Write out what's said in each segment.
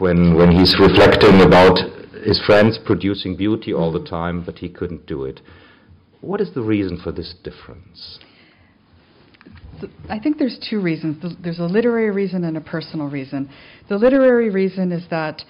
when, when he's reflecting about his friends producing beauty all the time, but he couldn't do it. What is the reason for this difference? I think there's two reasons. There's a literary reason and a personal reason. The literary reason is that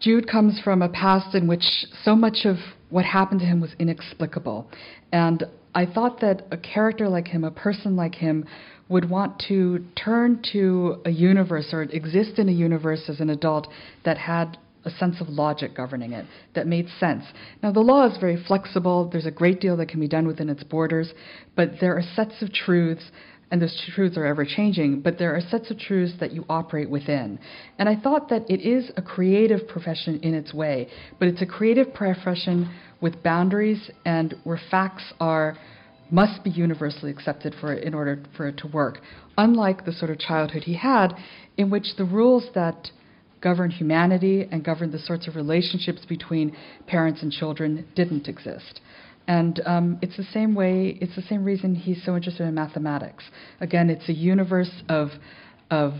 Jude comes from a past in which so much of what happened to him was inexplicable. And I thought that a character like him, a person like him, would want to turn to a universe or exist in a universe as an adult that had a sense of logic governing it that made sense. Now, the law is very flexible, there's a great deal that can be done within its borders, but there are sets of truths. And those truths are ever changing, but there are sets of truths that you operate within. And I thought that it is a creative profession in its way, but it's a creative profession with boundaries and where facts are must be universally accepted for in order for it to work. Unlike the sort of childhood he had, in which the rules that govern humanity and govern the sorts of relationships between parents and children didn't exist. And um, it's the same way, it's the same reason he's so interested in mathematics. Again, it's a universe of, of,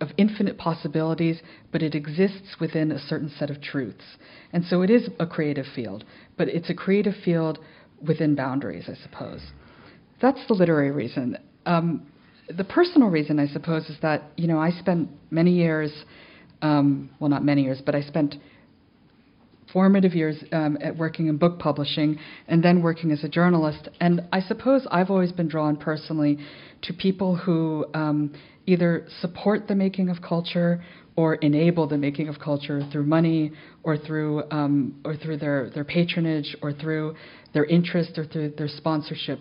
of infinite possibilities, but it exists within a certain set of truths. And so it is a creative field, but it's a creative field within boundaries, I suppose. That's the literary reason. Um, the personal reason, I suppose, is that you know I spent many years, um, well, not many years, but I spent formative years um, at working in book publishing and then working as a journalist. And I suppose I've always been drawn personally to people who um, either support the making of culture or enable the making of culture through money or through um, or through their, their patronage or through their interest or through their sponsorship.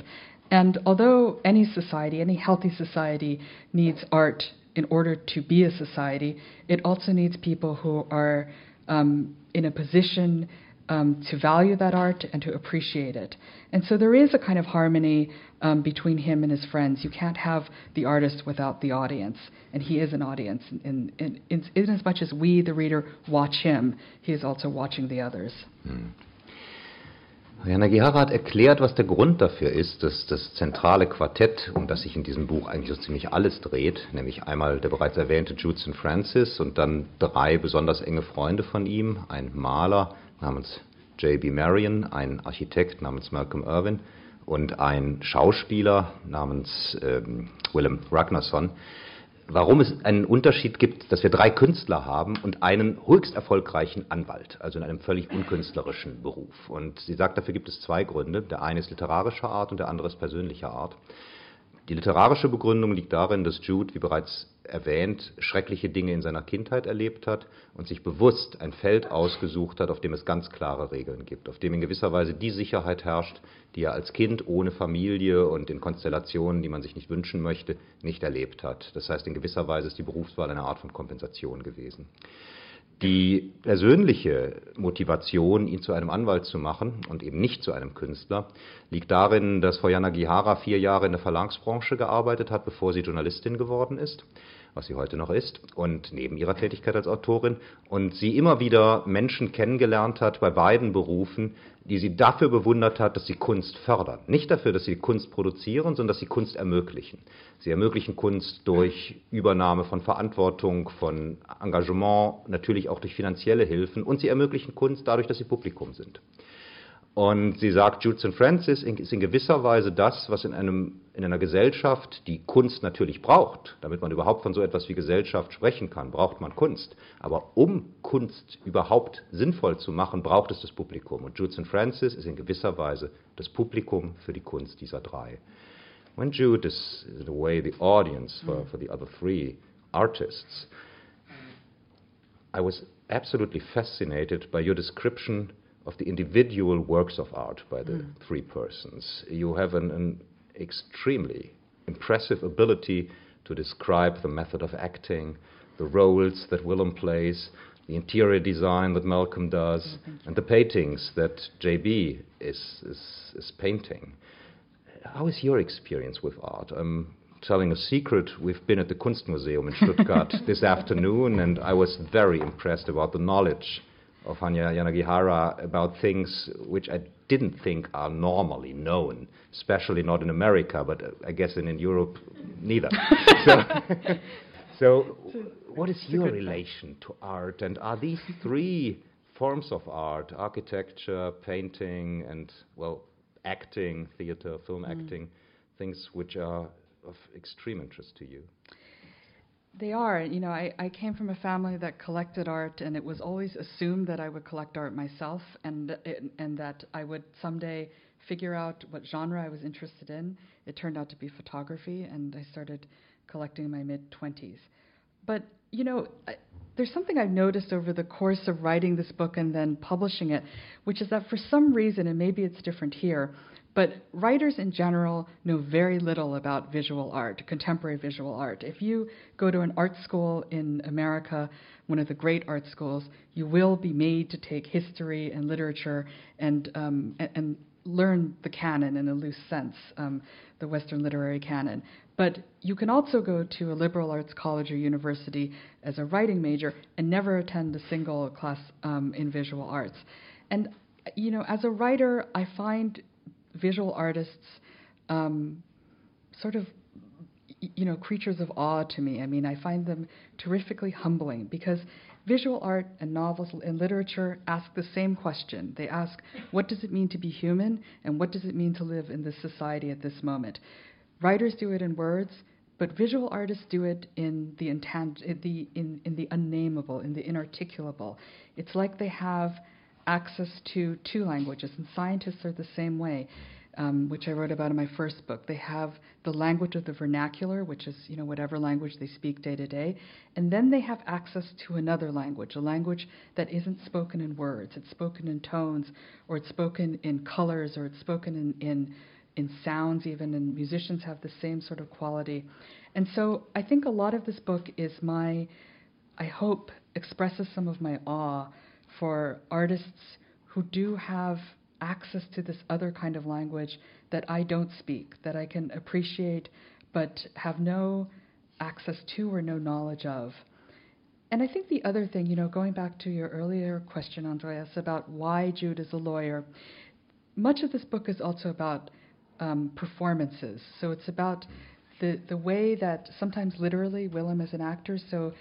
And although any society, any healthy society, needs art in order to be a society, it also needs people who are um, in a position um, to value that art and to appreciate it. And so there is a kind of harmony um, between him and his friends. You can't have the artist without the audience, and he is an audience. In, in, in, in as much as we, the reader, watch him, he is also watching the others. Hmm. Herr Nagihara hat erklärt, was der Grund dafür ist, dass das zentrale Quartett, um das sich in diesem Buch eigentlich so ziemlich alles dreht, nämlich einmal der bereits erwähnte Judson Francis und dann drei besonders enge Freunde von ihm, ein Maler namens J.B. Marion, ein Architekt namens Malcolm Irwin und ein Schauspieler namens ähm, Willem Ragnarsson, warum es einen Unterschied gibt, dass wir drei Künstler haben und einen höchst erfolgreichen Anwalt, also in einem völlig unkünstlerischen Beruf. Und sie sagt, dafür gibt es zwei Gründe. Der eine ist literarischer Art und der andere ist persönlicher Art. Die literarische Begründung liegt darin, dass Jude, wie bereits erwähnt, schreckliche Dinge in seiner Kindheit erlebt hat und sich bewusst ein Feld ausgesucht hat, auf dem es ganz klare Regeln gibt, auf dem in gewisser Weise die Sicherheit herrscht, die er als Kind ohne Familie und in Konstellationen, die man sich nicht wünschen möchte, nicht erlebt hat. Das heißt, in gewisser Weise ist die Berufswahl eine Art von Kompensation gewesen. Die persönliche Motivation, ihn zu einem Anwalt zu machen und eben nicht zu einem Künstler, liegt darin, dass Frau Jana Gihara vier Jahre in der Verlagsbranche gearbeitet hat, bevor sie Journalistin geworden ist was sie heute noch ist, und neben ihrer Tätigkeit als Autorin, und sie immer wieder Menschen kennengelernt hat bei beiden Berufen, die sie dafür bewundert hat, dass sie Kunst fördern. Nicht dafür, dass sie Kunst produzieren, sondern dass sie Kunst ermöglichen. Sie ermöglichen Kunst durch Übernahme von Verantwortung, von Engagement, natürlich auch durch finanzielle Hilfen, und sie ermöglichen Kunst dadurch, dass sie Publikum sind. Und sie sagt, Judson Francis ist in gewisser Weise das, was in, einem, in einer Gesellschaft, die Kunst natürlich braucht, damit man überhaupt von so etwas wie Gesellschaft sprechen kann, braucht man Kunst. Aber um Kunst überhaupt sinnvoll zu machen, braucht es das Publikum. Und Judson Francis ist in gewisser Weise das Publikum für die Kunst dieser drei. When Jude is, in a way, the audience for, for the other three artists, I was absolutely fascinated by your description of the individual works of art by the mm. three persons. You have an, an, extremely impressive ability to describe the method of acting, the roles that Willem plays, the interior design that Malcolm does, mm, and the paintings that JB is, is, is painting. How is your experience with art? I'm telling a secret. We've been at the Kunstmuseum in Stuttgart this afternoon, and I was very impressed about the knowledge of Hanya Yanagihara about things which I didn't think are normally known, especially not in America, but uh, I guess in, in Europe neither. so, so, what is your relation to art? And are these three forms of art architecture, painting, and, well, acting, theater, film mm. acting things which are of extreme interest to you? They are. You know, I, I came from a family that collected art, and it was always assumed that I would collect art myself, and and that I would someday figure out what genre I was interested in. It turned out to be photography, and I started collecting in my mid 20s. But you know, I, there's something I've noticed over the course of writing this book and then publishing it, which is that for some reason, and maybe it's different here, but writers in general know very little about visual art, contemporary visual art. If you go to an art school in America, one of the great art schools, you will be made to take history and literature and um, and, learn the canon in a loose sense, um, the Western literary canon. But you can also go to a liberal arts college or university as a writing major and never attend a single class um, in visual arts. And you know, as a writer, I find visual artists um, sort of you know creatures of awe to me. I mean, I find them terrifically humbling because visual art and novels and literature ask the same question. They ask, what does it mean to be human, and what does it mean to live in this society at this moment? Writers do it in words, but visual artists do it in the, intan- in the in, in the unnameable, in the inarticulable. It's like they have access to two languages, and scientists are the same way. Um, which I wrote about in my first book. They have the language of the vernacular, which is you know whatever language they speak day to day, and then they have access to another language, a language that isn't spoken in words. It's spoken in tones, or it's spoken in colors, or it's spoken in in, in sounds even, and musicians have the same sort of quality. And so I think a lot of this book is my, I hope, expresses some of my awe for artists who do have access to this other kind of language that I don't speak, that I can appreciate but have no access to or no knowledge of. And I think the other thing, you know, going back to your earlier question, Andreas, about why Jude is a lawyer, much of this book is also about um, performances. So it's about the, the way that sometimes literally Willem is an actor, so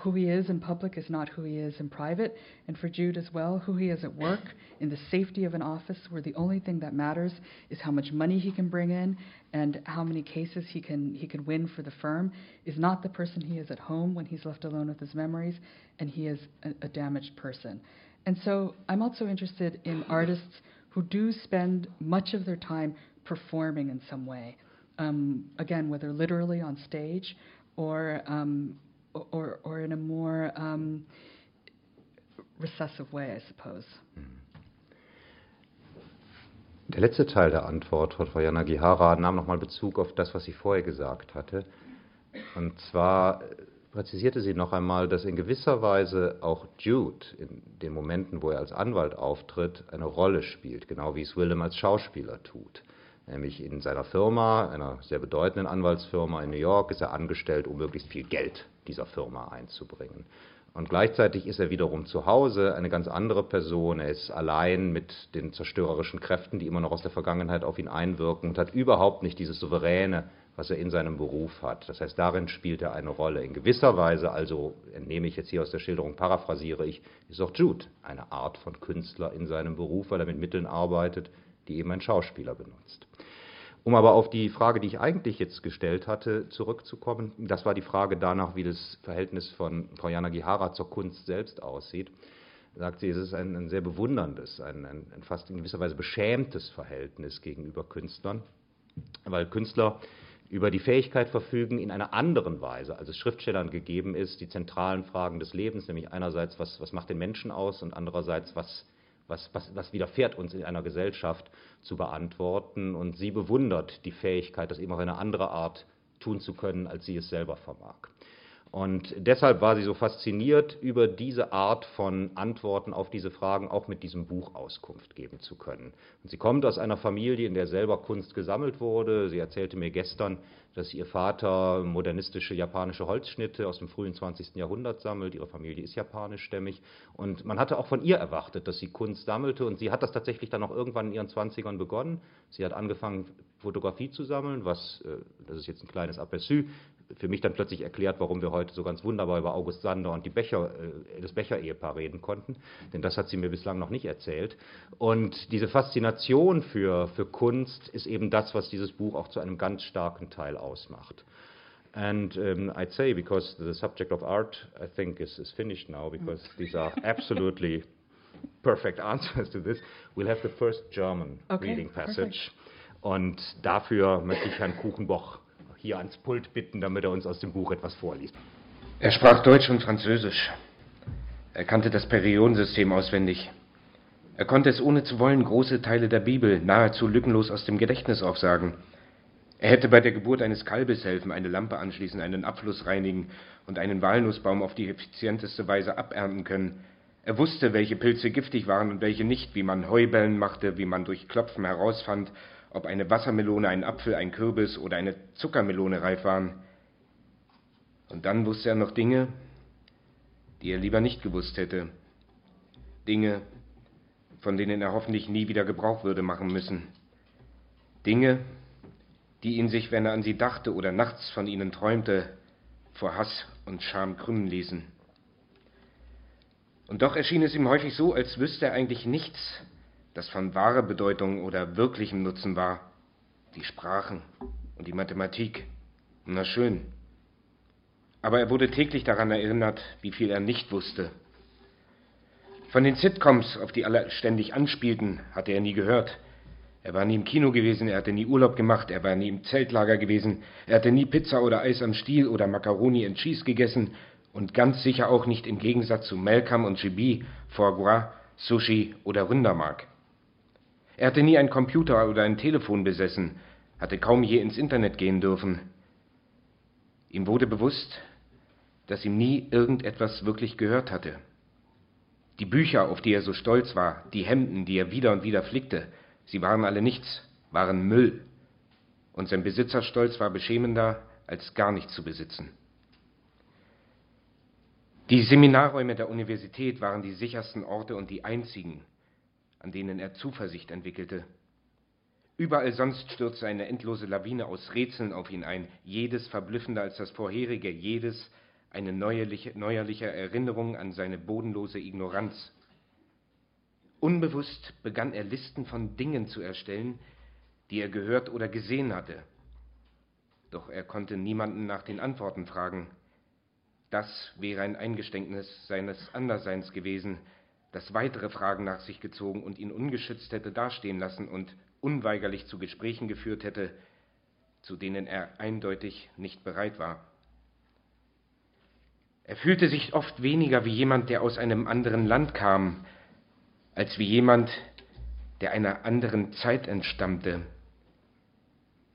who he is in public is not who he is in private. And for Jude as well, who he is at work, in the safety of an office where the only thing that matters is how much money he can bring in and how many cases he can he can win for the firm, is not the person he is at home when he's left alone with his memories, and he is a, a damaged person. And so I'm also interested in artists who do spend much of their time performing in some way. Um, again, whether literally on stage or um, or, or in a more um, recessive way, I suppose. Der letzte Teil der Antwort von Frau Yanagihara nahm nochmal Bezug auf das, was sie vorher gesagt hatte. Und zwar präzisierte sie noch einmal, dass in gewisser Weise auch Jude in den Momenten, wo er als Anwalt auftritt, eine Rolle spielt, genau wie es Willem als Schauspieler tut. Nämlich in seiner Firma, einer sehr bedeutenden Anwaltsfirma in New York, ist er angestellt, um möglichst viel Geld dieser Firma einzubringen. Und gleichzeitig ist er wiederum zu Hause eine ganz andere Person. Er ist allein mit den zerstörerischen Kräften, die immer noch aus der Vergangenheit auf ihn einwirken und hat überhaupt nicht dieses Souveräne, was er in seinem Beruf hat. Das heißt, darin spielt er eine Rolle. In gewisser Weise, also entnehme ich jetzt hier aus der Schilderung, paraphrasiere ich, ist auch Jude eine Art von Künstler in seinem Beruf, weil er mit Mitteln arbeitet, die eben ein Schauspieler benutzt. Um aber auf die Frage, die ich eigentlich jetzt gestellt hatte, zurückzukommen, das war die Frage danach, wie das Verhältnis von Frau Jana Gihara zur Kunst selbst aussieht. Sagt sie, es ist ein, ein sehr bewunderndes, ein, ein, ein, fast in gewisser Weise beschämtes Verhältnis gegenüber Künstlern, weil Künstler über die Fähigkeit verfügen, in einer anderen Weise, als es Schriftstellern gegeben ist, die zentralen Fragen des Lebens, nämlich einerseits, was, was macht den Menschen aus und andererseits, was was, was, was widerfährt uns in einer Gesellschaft zu beantworten. Und sie bewundert die Fähigkeit, das eben auf eine andere Art tun zu können, als sie es selber vermag. Und deshalb war sie so fasziniert, über diese Art von Antworten auf diese Fragen auch mit diesem Buch Auskunft geben zu können. Und sie kommt aus einer Familie, in der selber Kunst gesammelt wurde. Sie erzählte mir gestern, dass ihr Vater modernistische japanische Holzschnitte aus dem frühen 20. Jahrhundert sammelt. Ihre Familie ist japanischstämmig. Und man hatte auch von ihr erwartet, dass sie Kunst sammelte. Und sie hat das tatsächlich dann auch irgendwann in ihren 20ern begonnen. Sie hat angefangen, Fotografie zu sammeln, was, äh, das ist jetzt ein kleines Aperçu, für mich dann plötzlich erklärt, warum wir heute so ganz wunderbar über August Sander und die Becher, äh, das Becher-Ehepaar reden konnten, denn das hat sie mir bislang noch nicht erzählt. Und diese Faszination für, für Kunst ist eben das, was dieses Buch auch zu einem ganz starken Teil ausmacht. And um, I'd say, because the subject of art, I think, is, is finished now, because these are absolutely perfect answers to this, we'll have the first German okay, reading passage. Perfect. Und dafür möchte ich Herrn Kuchenboch hier ans Pult bitten, damit er uns aus dem Buch etwas vorliest. Er sprach Deutsch und Französisch. Er kannte das Periodensystem auswendig. Er konnte es ohne zu wollen große Teile der Bibel nahezu lückenlos aus dem Gedächtnis aufsagen. Er hätte bei der Geburt eines Kalbes helfen, eine Lampe anschließen, einen Abfluss reinigen und einen Walnussbaum auf die effizienteste Weise abernten können. Er wusste, welche Pilze giftig waren und welche nicht, wie man Heubellen machte, wie man durch Klopfen herausfand, ob eine Wassermelone, ein Apfel, ein Kürbis oder eine Zuckermelone reif waren. Und dann wusste er noch Dinge, die er lieber nicht gewusst hätte. Dinge, von denen er hoffentlich nie wieder Gebrauch würde machen müssen. Dinge, die ihn sich, wenn er an sie dachte oder nachts von ihnen träumte, vor Hass und Scham krümmen ließen. Und doch erschien es ihm häufig so, als wüsste er eigentlich nichts das von wahrer Bedeutung oder wirklichem Nutzen war, die Sprachen und die Mathematik. Na schön. Aber er wurde täglich daran erinnert, wie viel er nicht wusste. Von den Sitcoms, auf die alle ständig anspielten, hatte er nie gehört. Er war nie im Kino gewesen, er hatte nie Urlaub gemacht, er war nie im Zeltlager gewesen, er hatte nie Pizza oder Eis am Stiel oder Macaroni and Cheese gegessen und ganz sicher auch nicht im Gegensatz zu Malcolm und Chibi, Foie Gras, Sushi oder Rindermark. Er hatte nie einen Computer oder ein Telefon besessen, hatte kaum je ins Internet gehen dürfen. Ihm wurde bewusst, dass ihm nie irgendetwas wirklich gehört hatte. Die Bücher, auf die er so stolz war, die Hemden, die er wieder und wieder flickte, sie waren alle nichts, waren Müll. Und sein Besitzerstolz war beschämender, als gar nichts zu besitzen. Die Seminarräume der Universität waren die sichersten Orte und die einzigen, an denen er Zuversicht entwickelte. Überall sonst stürzte eine endlose Lawine aus Rätseln auf ihn ein, jedes verblüffender als das vorherige, jedes eine neuerliche, neuerliche Erinnerung an seine bodenlose Ignoranz. Unbewusst begann er Listen von Dingen zu erstellen, die er gehört oder gesehen hatte. Doch er konnte niemanden nach den Antworten fragen. Das wäre ein Eingeständnis seines Anderseins gewesen, das weitere Fragen nach sich gezogen und ihn ungeschützt hätte dastehen lassen und unweigerlich zu Gesprächen geführt hätte, zu denen er eindeutig nicht bereit war. Er fühlte sich oft weniger wie jemand, der aus einem anderen Land kam, als wie jemand, der einer anderen Zeit entstammte.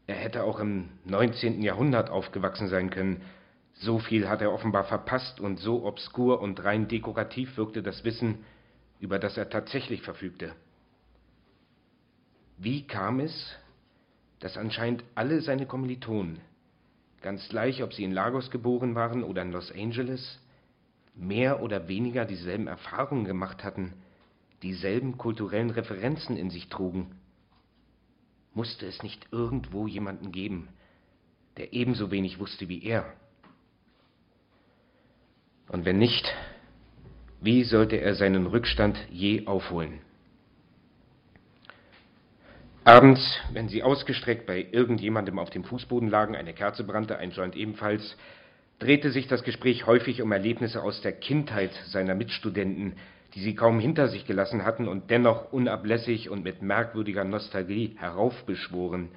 Er hätte auch im 19. Jahrhundert aufgewachsen sein können. So viel hat er offenbar verpasst und so obskur und rein dekorativ wirkte das Wissen, über das er tatsächlich verfügte. Wie kam es, dass anscheinend alle seine Kommilitonen, ganz gleich, ob sie in Lagos geboren waren oder in Los Angeles, mehr oder weniger dieselben Erfahrungen gemacht hatten, dieselben kulturellen Referenzen in sich trugen? Musste es nicht irgendwo jemanden geben, der ebenso wenig wusste wie er? Und wenn nicht, wie sollte er seinen Rückstand je aufholen? Abends, wenn sie ausgestreckt bei irgendjemandem auf dem Fußboden lagen, eine Kerze brannte, ein Joint ebenfalls, drehte sich das Gespräch häufig um Erlebnisse aus der Kindheit seiner Mitstudenten, die sie kaum hinter sich gelassen hatten und dennoch unablässig und mit merkwürdiger Nostalgie heraufbeschworen.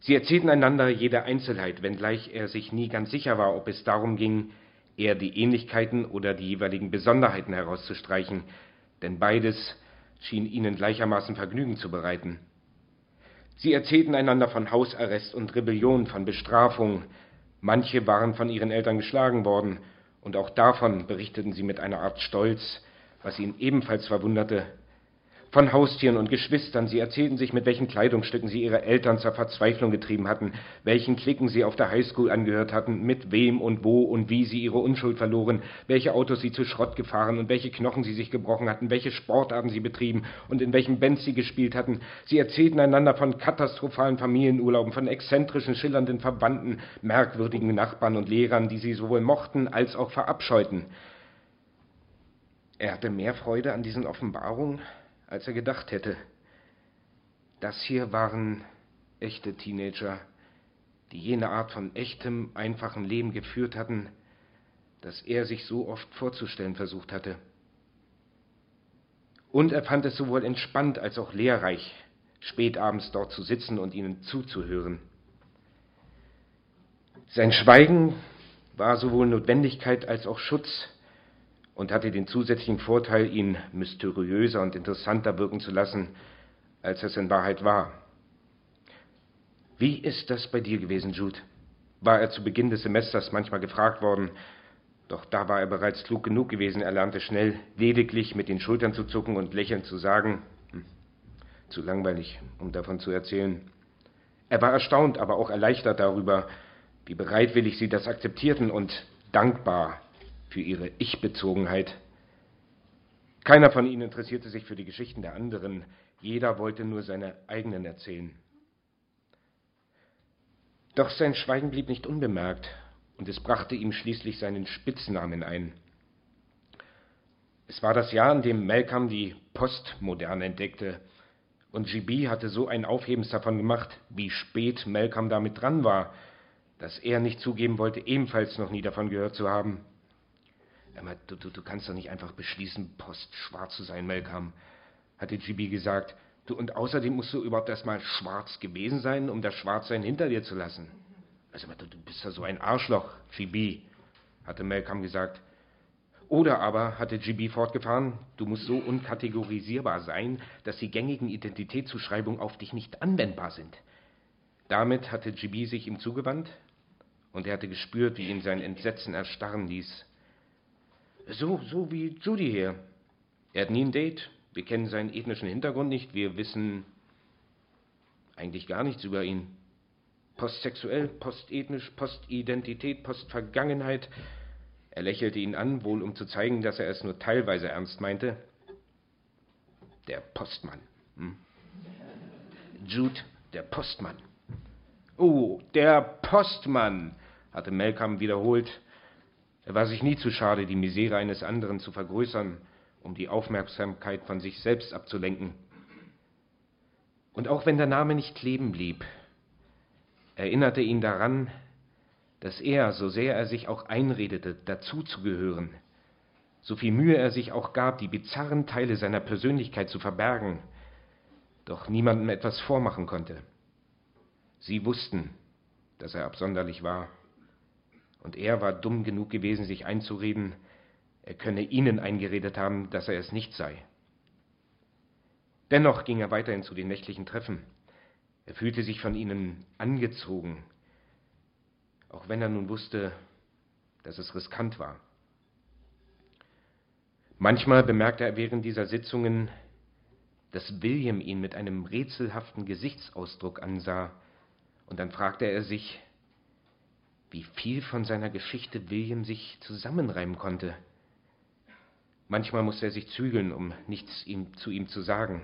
Sie erzählten einander jede Einzelheit, wenngleich er sich nie ganz sicher war, ob es darum ging, eher die Ähnlichkeiten oder die jeweiligen Besonderheiten herauszustreichen, denn beides schien ihnen gleichermaßen Vergnügen zu bereiten. Sie erzählten einander von Hausarrest und Rebellion, von Bestrafung, manche waren von ihren Eltern geschlagen worden, und auch davon berichteten sie mit einer Art Stolz, was ihn ebenfalls verwunderte. Von Haustieren und Geschwistern. Sie erzählten sich, mit welchen Kleidungsstücken sie ihre Eltern zur Verzweiflung getrieben hatten, welchen Klicken sie auf der Highschool angehört hatten, mit wem und wo und wie sie ihre Unschuld verloren, welche Autos sie zu Schrott gefahren und welche Knochen sie sich gebrochen hatten, welche Sportarten sie betrieben und in welchen Bands sie gespielt hatten. Sie erzählten einander von katastrophalen Familienurlauben, von exzentrischen, schillernden Verwandten, merkwürdigen Nachbarn und Lehrern, die sie sowohl mochten als auch verabscheuten. Er hatte mehr Freude an diesen Offenbarungen, als er gedacht hätte. Das hier waren echte Teenager, die jene Art von echtem, einfachen Leben geführt hatten, das er sich so oft vorzustellen versucht hatte. Und er fand es sowohl entspannt als auch lehrreich, spätabends dort zu sitzen und ihnen zuzuhören. Sein Schweigen war sowohl Notwendigkeit als auch Schutz und hatte den zusätzlichen Vorteil, ihn mysteriöser und interessanter wirken zu lassen, als es in Wahrheit war. Wie ist das bei dir gewesen, Jude? war er zu Beginn des Semesters manchmal gefragt worden, doch da war er bereits klug genug gewesen, er lernte schnell lediglich mit den Schultern zu zucken und lächelnd zu sagen, hm, zu langweilig, um davon zu erzählen. Er war erstaunt, aber auch erleichtert darüber, wie bereitwillig sie das akzeptierten und dankbar, für ihre Ich-Bezogenheit. Keiner von ihnen interessierte sich für die Geschichten der anderen, jeder wollte nur seine eigenen erzählen. Doch sein Schweigen blieb nicht unbemerkt, und es brachte ihm schließlich seinen Spitznamen ein. Es war das Jahr, in dem Malcolm die Postmoderne entdeckte, und GB hatte so ein Aufhebens davon gemacht, wie spät Malcolm damit dran war, dass er nicht zugeben wollte, ebenfalls noch nie davon gehört zu haben. Du, du, du kannst doch nicht einfach beschließen, postschwarz zu sein, Malcolm, hatte GB gesagt. Du, und außerdem musst du überhaupt erstmal schwarz gewesen sein, um das Schwarzsein hinter dir zu lassen. Also, du, du bist ja so ein Arschloch, GB, hatte Malcolm gesagt. Oder aber, hatte GB fortgefahren, du musst so unkategorisierbar sein, dass die gängigen Identitätszuschreibungen auf dich nicht anwendbar sind. Damit hatte GB sich ihm zugewandt und er hatte gespürt, wie ihn sein Entsetzen erstarren ließ. So, so wie Judy hier. Er hat nie ein Date. Wir kennen seinen ethnischen Hintergrund nicht. Wir wissen eigentlich gar nichts über ihn. Postsexuell, postethnisch, Postidentität, Postvergangenheit. Er lächelte ihn an, wohl um zu zeigen, dass er es nur teilweise ernst meinte. Der Postmann. Hm? Jude, der Postmann. Oh, der Postmann, hatte Malcolm wiederholt. Er war sich nie zu schade, die Misere eines anderen zu vergrößern, um die Aufmerksamkeit von sich selbst abzulenken. Und auch wenn der Name nicht kleben blieb, erinnerte ihn daran, dass er, so sehr er sich auch einredete, dazuzugehören, so viel Mühe er sich auch gab, die bizarren Teile seiner Persönlichkeit zu verbergen, doch niemandem etwas vormachen konnte. Sie wussten, dass er absonderlich war und er war dumm genug gewesen, sich einzureden, er könne ihnen eingeredet haben, dass er es nicht sei. Dennoch ging er weiterhin zu den nächtlichen Treffen. Er fühlte sich von ihnen angezogen, auch wenn er nun wusste, dass es riskant war. Manchmal bemerkte er während dieser Sitzungen, dass William ihn mit einem rätselhaften Gesichtsausdruck ansah, und dann fragte er sich, wie viel von seiner Geschichte William sich zusammenreimen konnte. Manchmal musste er sich zügeln, um nichts ihm, zu ihm zu sagen.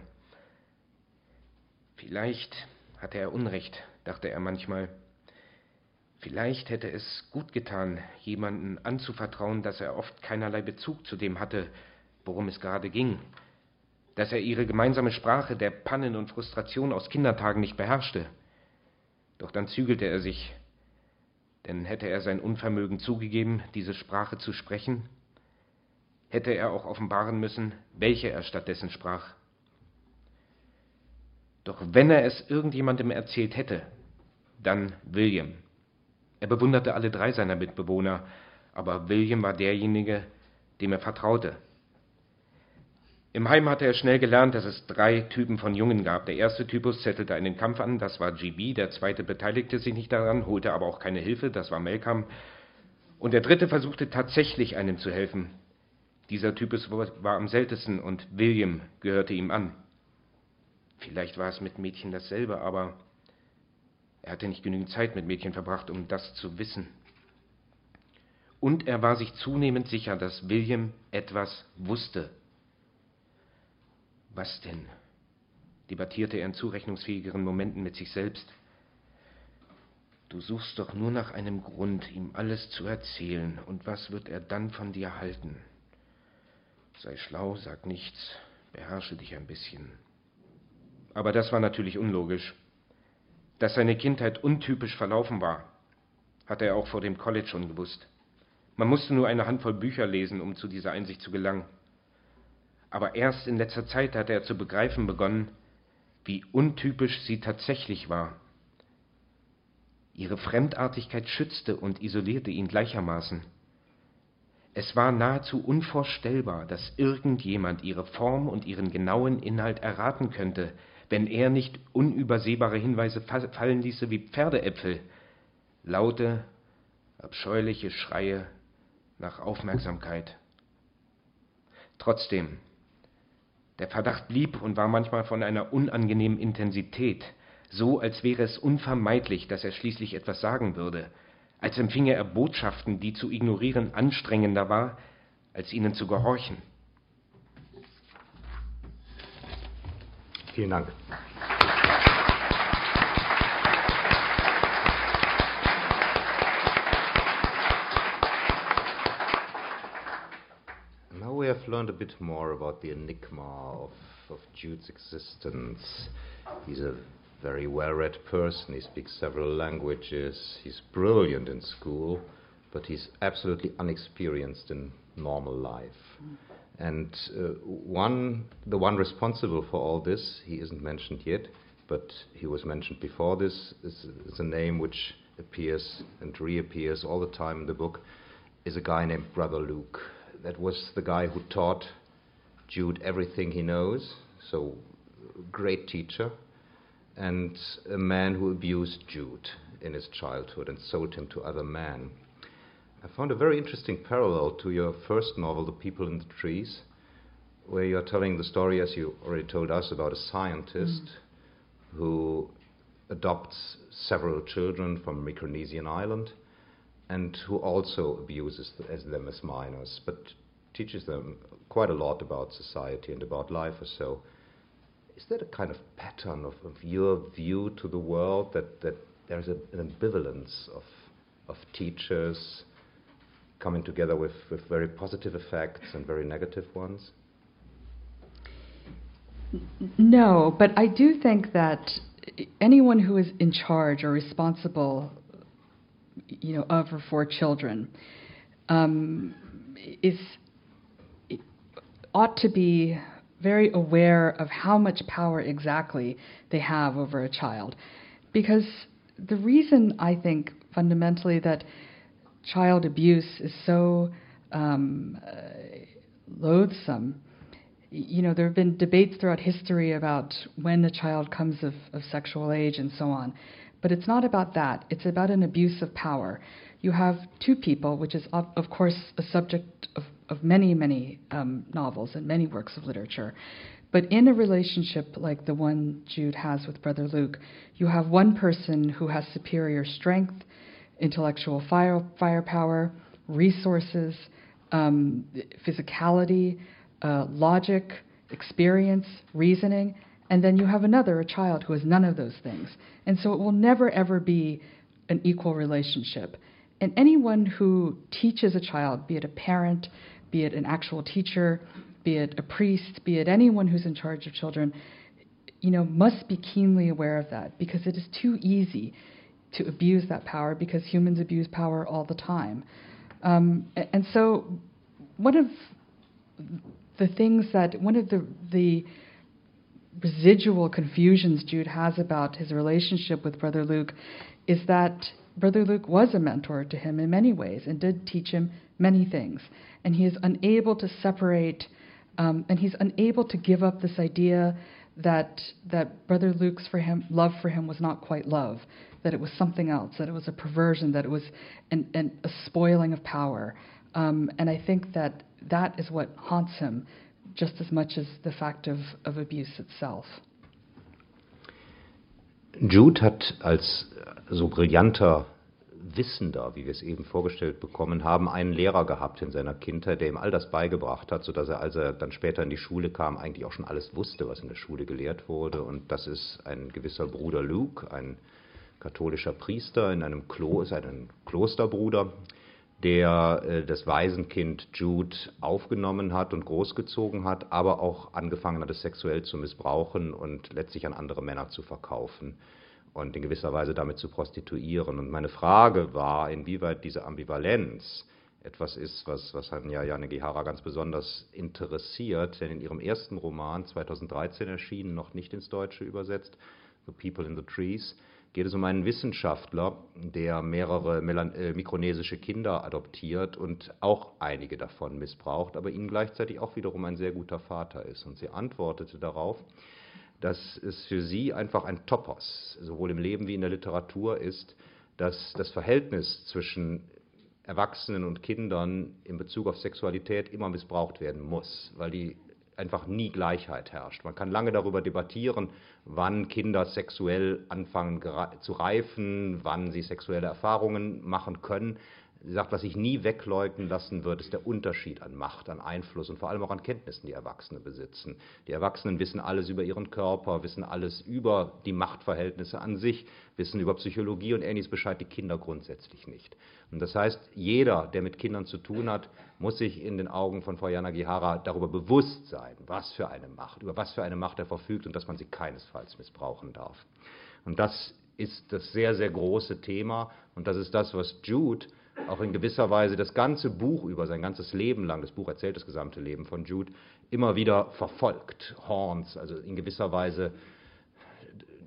Vielleicht hatte er Unrecht, dachte er manchmal. Vielleicht hätte es gut getan, jemanden anzuvertrauen, dass er oft keinerlei Bezug zu dem hatte, worum es gerade ging, dass er ihre gemeinsame Sprache der Pannen und Frustration aus Kindertagen nicht beherrschte. Doch dann zügelte er sich, denn hätte er sein Unvermögen zugegeben, diese Sprache zu sprechen, hätte er auch offenbaren müssen, welche er stattdessen sprach. Doch wenn er es irgendjemandem erzählt hätte, dann William. Er bewunderte alle drei seiner Mitbewohner, aber William war derjenige, dem er vertraute, im Heim hatte er schnell gelernt, dass es drei Typen von Jungen gab. Der erste Typus zettelte einen Kampf an, das war GB. Der zweite beteiligte sich nicht daran, holte aber auch keine Hilfe, das war Malcolm. Und der dritte versuchte tatsächlich einem zu helfen. Dieser Typus war am seltensten und William gehörte ihm an. Vielleicht war es mit Mädchen dasselbe, aber er hatte nicht genügend Zeit mit Mädchen verbracht, um das zu wissen. Und er war sich zunehmend sicher, dass William etwas wusste. Was denn? debattierte er in zurechnungsfähigeren Momenten mit sich selbst. Du suchst doch nur nach einem Grund, ihm alles zu erzählen, und was wird er dann von dir halten? Sei schlau, sag nichts, beherrsche dich ein bisschen. Aber das war natürlich unlogisch. Dass seine Kindheit untypisch verlaufen war, hatte er auch vor dem College schon gewusst. Man musste nur eine Handvoll Bücher lesen, um zu dieser Einsicht zu gelangen. Aber erst in letzter Zeit hatte er zu begreifen begonnen, wie untypisch sie tatsächlich war. Ihre Fremdartigkeit schützte und isolierte ihn gleichermaßen. Es war nahezu unvorstellbar, dass irgendjemand ihre Form und ihren genauen Inhalt erraten könnte, wenn er nicht unübersehbare Hinweise fallen ließe wie Pferdeäpfel, laute, abscheuliche Schreie nach Aufmerksamkeit. Trotzdem, der Verdacht blieb und war manchmal von einer unangenehmen Intensität, so als wäre es unvermeidlich, dass er schließlich etwas sagen würde, als empfinge er Botschaften, die zu ignorieren anstrengender war, als ihnen zu gehorchen. Vielen Dank. Have learned a bit more about the enigma of, of Jude's existence. He's a very well read person, he speaks several languages, he's brilliant in school, but he's absolutely unexperienced in normal life. Mm. And uh, one, the one responsible for all this, he isn't mentioned yet, but he was mentioned before this, is, is a name which appears and reappears all the time in the book, is a guy named Brother Luke. That was the guy who taught Jude everything he knows, so great teacher, and a man who abused Jude in his childhood and sold him to other men. I found a very interesting parallel to your first novel, The People in the Trees, where you're telling the story, as you already told us, about a scientist mm. who adopts several children from Micronesian island and who also abuses them as minors, but teaches them quite a lot about society and about life or so. Is that a kind of pattern of, of your view to the world that, that there's a, an ambivalence of, of teachers? coming together with, with very positive effects and very negative ones? No, but I do think that anyone who is in charge or responsible, you know, of or for children, um, is ought to be very aware of how much power exactly they have over a child, because the reason I think fundamentally that child abuse is so um, uh, loathsome. You know, there have been debates throughout history about when a child comes of, of sexual age and so on. But it's not about that. It's about an abuse of power. You have two people, which is, of, of course, a subject of, of many, many um, novels and many works of literature. But in a relationship like the one Jude has with Brother Luke, you have one person who has superior strength, intellectual fire, firepower, resources, um, physicality, uh, logic, experience, reasoning, and then you have another, a child, who has none of those things. And so it will never, ever be an equal relationship. And anyone who teaches a child, be it a parent, be it an actual teacher, be it a priest, be it anyone who's in charge of children, you know, must be keenly aware of that because it is too easy to abuse that power because humans abuse power all the time. Um, and so, one of the things that, one of the, the residual confusions Jude has about his relationship with Brother Luke is that Brother Luke was a mentor to him in many ways and did teach him many things. And he is unable to separate, um, and he's unable to give up this idea that that Brother Luke's for him love for him was not quite love, that it was something else, that it was a perversion, that it was an, an, a spoiling of power. Um, and I think that that is what haunts him just as much as the fact of, of abuse itself. Jude hat als so brillanter Wissender, wie wir es eben vorgestellt bekommen haben, einen Lehrer gehabt in seiner Kindheit, der ihm all das beigebracht hat, sodass er, als er dann später in die Schule kam, eigentlich auch schon alles wusste, was in der Schule gelehrt wurde. Und das ist ein gewisser Bruder Luke, ein katholischer Priester in einem Klo, ist ein Klosterbruder, der äh, das Waisenkind Jude aufgenommen hat und großgezogen hat, aber auch angefangen hat, es sexuell zu missbrauchen und letztlich an andere Männer zu verkaufen und in gewisser Weise damit zu prostituieren. Und meine Frage war, inwieweit diese Ambivalenz etwas ist, was, was Hanya Yanagihara ganz besonders interessiert, denn in ihrem ersten Roman, 2013 erschienen, noch nicht ins Deutsche übersetzt, The People in the Trees, geht es um einen Wissenschaftler, der mehrere äh, mikronesische Kinder adoptiert und auch einige davon missbraucht, aber ihnen gleichzeitig auch wiederum ein sehr guter Vater ist. Und sie antwortete darauf, dass es für sie einfach ein Topos, sowohl im Leben wie in der Literatur ist, dass das Verhältnis zwischen Erwachsenen und Kindern in Bezug auf Sexualität immer missbraucht werden muss, weil die einfach nie Gleichheit herrscht. Man kann lange darüber debattieren, wann Kinder sexuell anfangen zu reifen, wann sie sexuelle Erfahrungen machen können. Sie sagt, was sich nie wegleugnen lassen wird, ist der Unterschied an Macht, an Einfluss und vor allem auch an Kenntnissen, die Erwachsene besitzen. Die Erwachsenen wissen alles über ihren Körper, wissen alles über die Machtverhältnisse an sich, wissen über Psychologie und ähnliches Bescheid, die Kinder grundsätzlich nicht. Und das heißt, jeder, der mit Kindern zu tun hat, muss sich in den Augen von Frau Yanagihara darüber bewusst sein, was für eine Macht, über was für eine Macht er verfügt und dass man sie keinesfalls missbrauchen darf. Und das ist das sehr, sehr große Thema und das ist das, was Jude auch in gewisser Weise das ganze Buch über sein ganzes Leben lang, das Buch erzählt das gesamte Leben von Jude, immer wieder verfolgt, Horns, also in gewisser Weise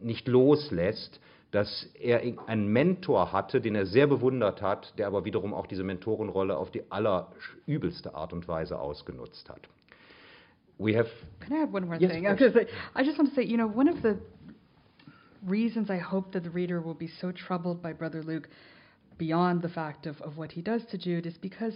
nicht loslässt, dass er einen Mentor hatte, den er sehr bewundert hat, der aber wiederum auch diese Mentorenrolle auf die allerübelste Art und Weise ausgenutzt hat. We have. Can I have one more yes, thing? I just want to say, you know, one of the reasons I hope that the reader will be so troubled by Brother Luke beyond the fact of, of what he does to Jude is because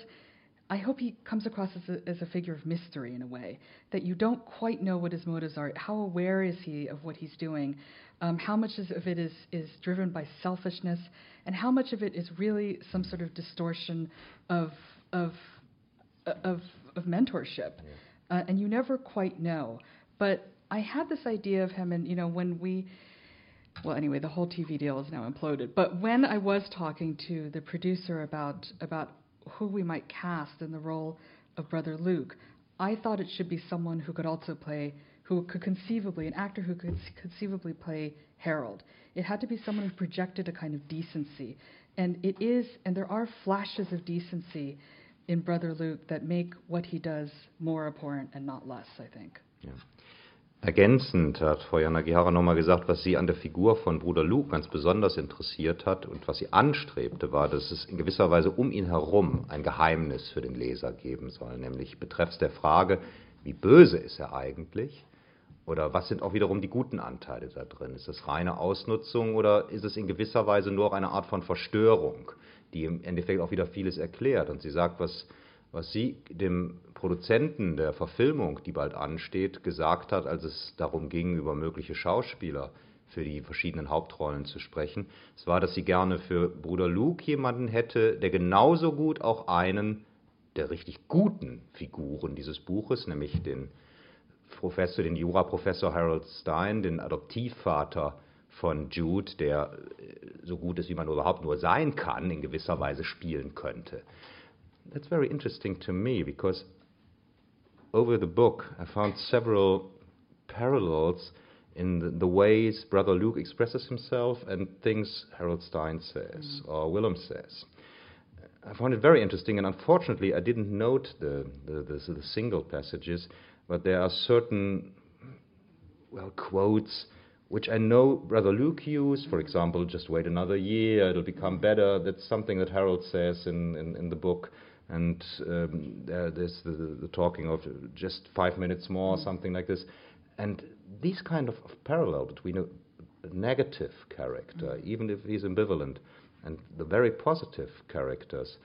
I hope he comes across as a, as a figure of mystery in a way, that you don't quite know what his motives are. How aware is he of what he's doing? Um, how much of it is, is driven by selfishness? And how much of it is really some sort of distortion of, of, of, of mentorship? Yeah. Uh, and you never quite know. But I had this idea of him, and you know, when we well, anyway, the whole TV deal is now imploded. But when I was talking to the producer about about who we might cast in the role of Brother Luke, I thought it should be someone who could also play, who could conceivably, an actor who could conceivably play Harold. It had to be someone who projected a kind of decency. And it is, and there are flashes of decency in Brother Luke that make what he does more abhorrent and not less, I think. Yeah. Ergänzend hat Frau Yanagihara nochmal gesagt, was sie an der Figur von Bruder Luke ganz besonders interessiert hat und was sie anstrebte, war, dass es in gewisser Weise um ihn herum ein Geheimnis für den Leser geben soll, nämlich betreffs der Frage, wie böse ist er eigentlich oder was sind auch wiederum die guten Anteile da drin? Ist es reine Ausnutzung oder ist es in gewisser Weise nur eine Art von Verstörung, die im Endeffekt auch wieder vieles erklärt? Und sie sagt, was was sie dem Produzenten der Verfilmung, die bald ansteht, gesagt hat, als es darum ging, über mögliche Schauspieler für die verschiedenen Hauptrollen zu sprechen. Es war, dass sie gerne für Bruder Luke jemanden hätte, der genauso gut auch einen der richtig guten Figuren dieses Buches, nämlich den Professor, den Juraprofessor Harold Stein, den Adoptivvater von Jude, der so gut ist, wie man überhaupt nur sein kann, in gewisser Weise spielen könnte. That's very interesting to me because over the book I found several parallels in the, the ways Brother Luke expresses himself and things Harold Stein says mm. or Willem says. I found it very interesting, and unfortunately, I didn't note the, the, the, the single passages, but there are certain well quotes which I know Brother Luke used. For example, just wait another year, it'll become better. That's something that Harold says in, in, in the book and um, there's the, the, talking of just five minutes more, mm. something like this. And these kind of, of parallel between a, a negative character, mm. even if he's ambivalent, and the very positive characters,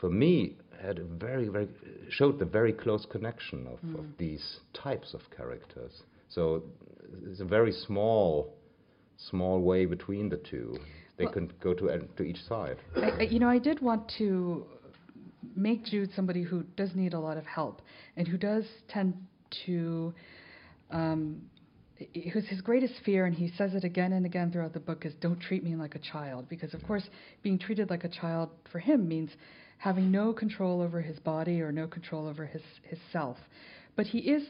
for me, had a very, very showed the very close connection of, mm. of these types of characters. So it's a very small small way between the two. They Well- can go to, to each side. I- you know, I did want to make Jude somebody who does need a lot of help and who does tend to. Um, who's his greatest fear, and he says it again and again throughout the book, is don't treat me like a child. Because, of course, being treated like a child for him means having no control over his body or no control over his, his self. But he is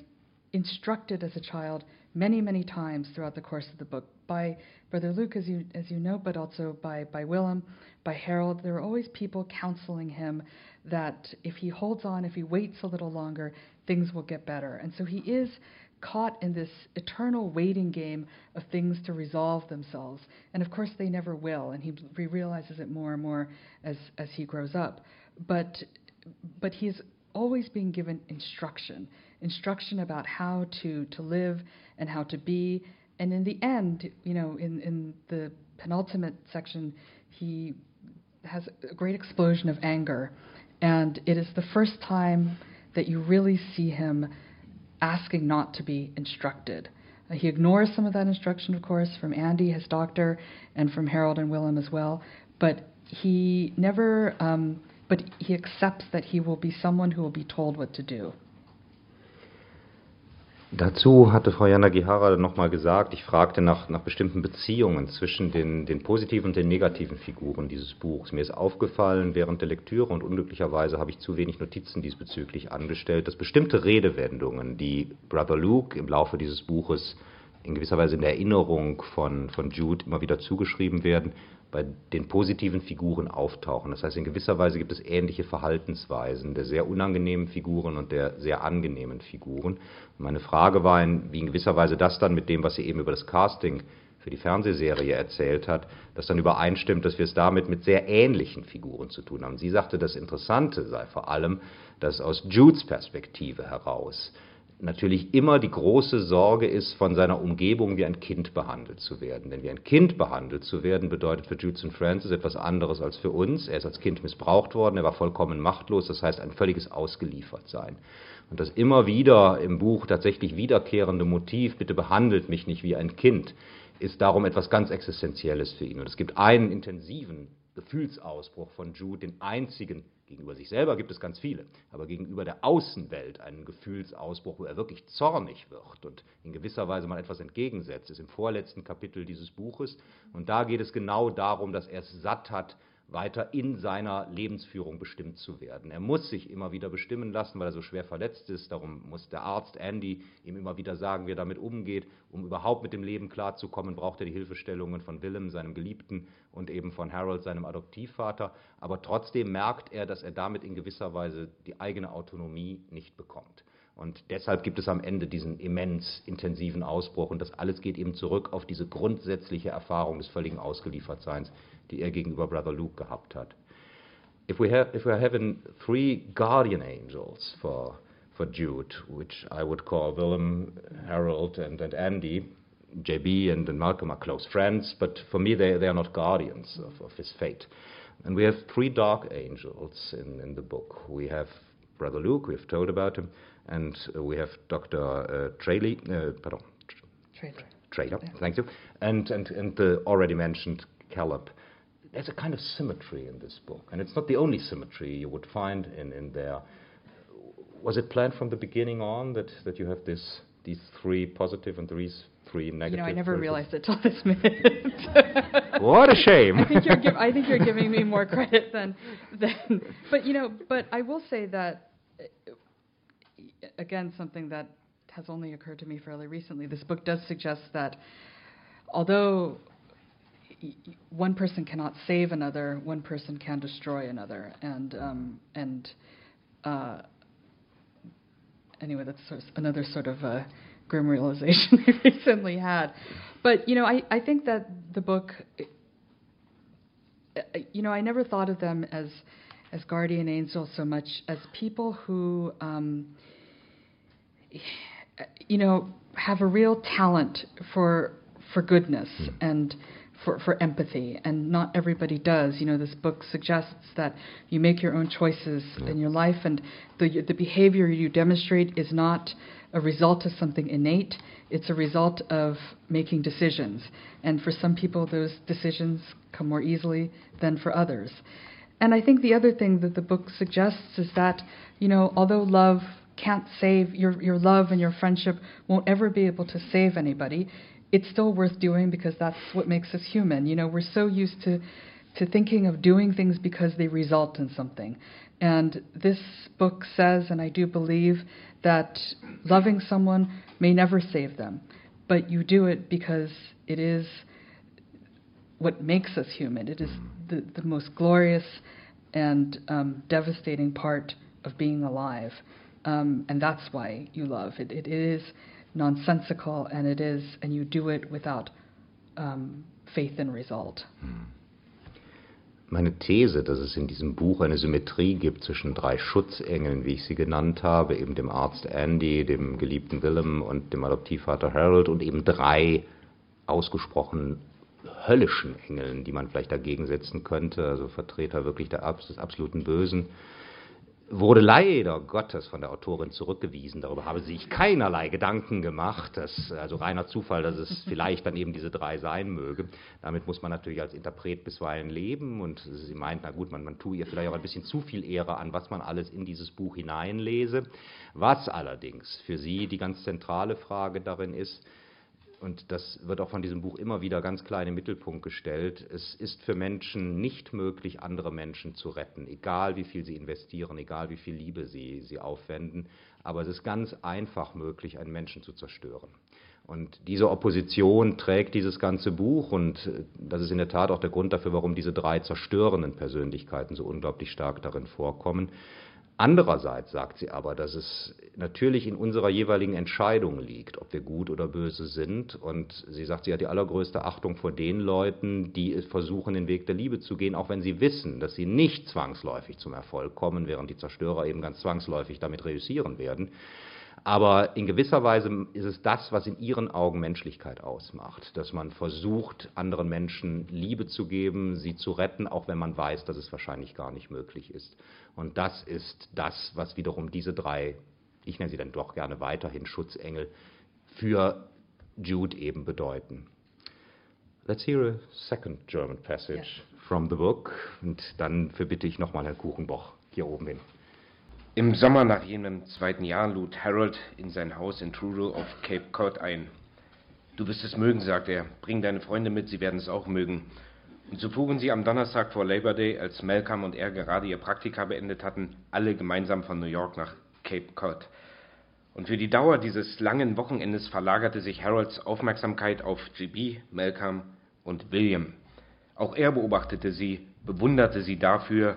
instructed as a child many, many times throughout the course of the book by Brother Luke, as you as you know, but also by by Willem, by Harold. There are always people counseling him that if he holds on, if he waits a little longer, things will get better. And so he is caught in this eternal waiting game of things to resolve themselves. And of course, they never will. And he, he realizes it more and more as as he grows up. But but he's always being given instruction instruction about how to, to live and how to be. And in the end, you know, in, in the penultimate section, he has a great explosion of anger. And it is the first time that you really see him asking not to be instructed. He ignores some of that instruction, of course, from Andy, his doctor, and from Harold and Willem as well. But he never, um, but he accepts that he will be someone who will be told what to do. Dazu hatte Frau Yanagihara nochmal gesagt, ich fragte nach, nach bestimmten Beziehungen zwischen den, den positiven und den negativen Figuren dieses Buchs. Mir ist aufgefallen während der Lektüre und unglücklicherweise habe ich zu wenig Notizen diesbezüglich angestellt, dass bestimmte Redewendungen, die Brother Luke im Laufe dieses Buches in gewisser Weise in der Erinnerung von, von Jude immer wieder zugeschrieben werden, bei den positiven Figuren auftauchen. Das heißt, in gewisser Weise gibt es ähnliche Verhaltensweisen der sehr unangenehmen Figuren und der sehr angenehmen Figuren. Meine Frage war, wie in gewisser Weise das dann mit dem, was sie eben über das Casting für die Fernsehserie erzählt hat, das dann übereinstimmt, dass wir es damit mit sehr ähnlichen Figuren zu tun haben. Sie sagte, das Interessante sei vor allem, dass aus Judes Perspektive heraus natürlich immer die große Sorge ist, von seiner Umgebung wie ein Kind behandelt zu werden. Denn wie ein Kind behandelt zu werden, bedeutet für Judson Francis etwas anderes als für uns. Er ist als Kind missbraucht worden, er war vollkommen machtlos, das heißt ein völliges Ausgeliefertsein. Und das immer wieder im Buch tatsächlich wiederkehrende Motiv, bitte behandelt mich nicht wie ein Kind, ist darum etwas ganz Existenzielles für ihn. Und es gibt einen intensiven Gefühlsausbruch von Jude, den einzigen Gegenüber sich selber gibt es ganz viele, aber gegenüber der Außenwelt einen Gefühlsausbruch, wo er wirklich zornig wird und in gewisser Weise mal etwas entgegensetzt, ist im vorletzten Kapitel dieses Buches. Und da geht es genau darum, dass er es satt hat, weiter in seiner Lebensführung bestimmt zu werden. Er muss sich immer wieder bestimmen lassen, weil er so schwer verletzt ist. Darum muss der Arzt Andy ihm immer wieder sagen, wie er damit umgeht. Um überhaupt mit dem Leben klarzukommen, braucht er die Hilfestellungen von Willem, seinem Geliebten, und eben von Harold, seinem Adoptivvater. Aber trotzdem merkt er, dass er damit in gewisser Weise die eigene Autonomie nicht bekommt. Und deshalb gibt es am Ende diesen immens intensiven Ausbruch. Und das alles geht eben zurück auf diese grundsätzliche Erfahrung des völligen Ausgeliefertseins, die er gegenüber Brother Luke gehabt hat. If we have, if we are having three guardian angels for, for Jude, which I would call Willem, Harold, and, and Andy, JB and, and Malcolm are close friends, but for me they, they are not guardians of, of his fate. And we have three dark angels in, in the book. We have Brother Luke, we've told about him, and we have Dr. Uh, Trayley, uh, pardon, Trailer. Thank you, and, and, and the already mentioned Caleb. There's a kind of symmetry in this book, and it's not the only symmetry you would find in, in there. Was it planned from the beginning on that, that you have this, these three positive and these three negative? You know, I never versions? realized it till this minute. What a shame! I think you're giv- I think you're giving me more credit than than. But you know, but I will say that uh, again, something that has only occurred to me fairly recently. This book does suggest that although one person cannot save another, one person can destroy another, and um, and uh, anyway, that's sort of another sort of uh, grim realization I recently had. But you know, I, I think that the book, uh, you know, I never thought of them as as guardian angels so much as people who, um, you know, have a real talent for for goodness hmm. and for, for empathy, and not everybody does. You know, this book suggests that you make your own choices yeah. in your life, and the, the behavior you demonstrate is not a result of something innate, it's a result of making decisions. And for some people, those decisions come more easily than for others. And I think the other thing that the book suggests is that, you know, although love can't save your, your love and your friendship won't ever be able to save anybody, it's still worth doing because that's what makes us human. You know, we're so used to to thinking of doing things because they result in something. And this book says, and I do believe, that loving someone may never save them, but you do it because it is what makes us human. It is the, the most glorious and um, devastating part of being alive. Um, and that's why you love. It, it is nonsensical, and it is, and you do it without um, faith in result. Hmm. meine These, dass es in diesem Buch eine Symmetrie gibt zwischen drei Schutzengeln, wie ich sie genannt habe, eben dem Arzt Andy, dem geliebten Willem und dem Adoptivvater Harold und eben drei ausgesprochen höllischen Engeln, die man vielleicht dagegen setzen könnte, also Vertreter wirklich des absoluten Bösen, wurde leider Gottes von der Autorin zurückgewiesen. Darüber habe sie sich keinerlei Gedanken gemacht. Das, also reiner Zufall, dass es vielleicht dann eben diese drei sein möge. Damit muss man natürlich als Interpret bisweilen leben. Und sie meint, na gut, man, man tue ihr vielleicht auch ein bisschen zu viel Ehre an, was man alles in dieses Buch hineinlese. Was allerdings für sie die ganz zentrale Frage darin ist, und das wird auch von diesem Buch immer wieder ganz klar in den Mittelpunkt gestellt, es ist für Menschen nicht möglich, andere Menschen zu retten, egal wie viel sie investieren, egal wie viel Liebe sie, sie aufwenden, aber es ist ganz einfach möglich, einen Menschen zu zerstören. Und diese Opposition trägt dieses ganze Buch und äh, das ist in der Tat auch der Grund dafür, warum diese drei zerstörenden Persönlichkeiten so unglaublich stark darin vorkommen. Andererseits sagt sie aber, dass es natürlich in unserer jeweiligen Entscheidung liegt, ob wir gut oder böse sind. Und sie sagt, sie hat die allergrößte Achtung vor den Leuten, die versuchen, den Weg der Liebe zu gehen, auch wenn sie wissen, dass sie nicht zwangsläufig zum Erfolg kommen, während die Zerstörer eben ganz zwangsläufig damit reüssieren werden. Aber in gewisser Weise ist es das, was in ihren Augen Menschlichkeit ausmacht, dass man versucht, anderen Menschen Liebe zu geben, sie zu retten, auch wenn man weiß, dass es wahrscheinlich gar nicht möglich ist. Und das ist das, was wiederum diese drei, ich nenne sie dann doch gerne weiterhin Schutzengel, für Jude eben bedeuten. Let's hear a second German passage yes. from the book. Und dann verbitte ich nochmal Herrn Kuchenboch hier oben hin. Im Sommer nach jenem zweiten Jahr lud Harold in sein Haus in Truro auf Cape Cod ein. Du wirst es mögen, sagte er. Bring deine Freunde mit, sie werden es auch mögen. Und so fuhren sie am Donnerstag vor Labor Day, als Malcolm und er gerade ihr Praktika beendet hatten, alle gemeinsam von New York nach Cape Cod. Und für die Dauer dieses langen Wochenendes verlagerte sich Harolds Aufmerksamkeit auf GB, Malcolm und William. Auch er beobachtete sie, bewunderte sie dafür,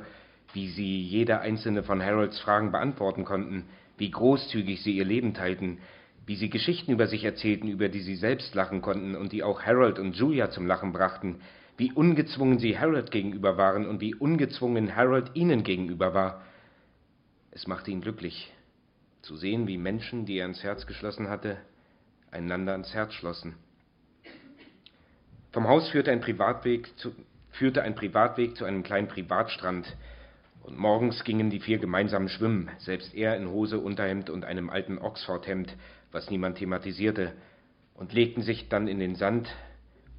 wie sie jede einzelne von Harolds Fragen beantworten konnten, wie großzügig sie ihr Leben teilten, wie sie Geschichten über sich erzählten, über die sie selbst lachen konnten und die auch Harold und Julia zum Lachen brachten, wie ungezwungen sie Harold gegenüber waren und wie ungezwungen Harold ihnen gegenüber war. Es machte ihn glücklich, zu sehen, wie Menschen, die er ins Herz geschlossen hatte, einander ans Herz schlossen. Vom Haus führte ein Privatweg zu, führte ein Privatweg zu einem kleinen Privatstrand, und morgens gingen die vier gemeinsam schwimmen, selbst er in Hose, Unterhemd und einem alten Oxfordhemd, was niemand thematisierte, und legten sich dann in den Sand,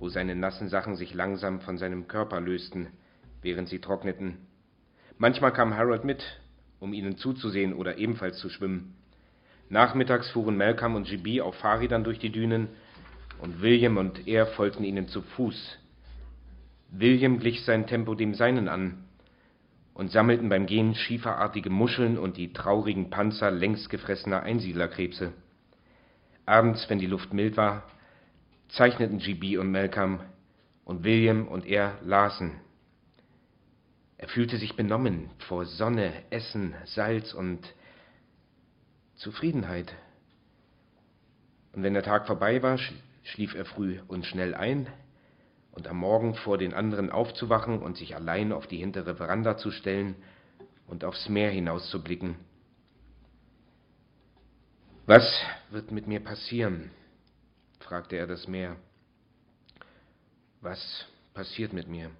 wo seine nassen Sachen sich langsam von seinem Körper lösten, während sie trockneten. Manchmal kam Harold mit, um ihnen zuzusehen oder ebenfalls zu schwimmen. Nachmittags fuhren Malcolm und GB auf Fahrrädern durch die Dünen, und William und er folgten ihnen zu Fuß. William glich sein Tempo dem seinen an, und sammelten beim Gehen schieferartige Muscheln und die traurigen Panzer längst gefressener Einsiedlerkrebse. Abends, wenn die Luft mild war, zeichneten GB und Malcolm und William und er lasen. Er fühlte sich benommen vor Sonne, Essen, Salz und Zufriedenheit. Und wenn der Tag vorbei war, schlief er früh und schnell ein, und am Morgen vor den anderen aufzuwachen und sich allein auf die hintere Veranda zu stellen und aufs Meer hinauszublicken. Was wird mit mir passieren? fragte er das Meer. Was passiert mit mir?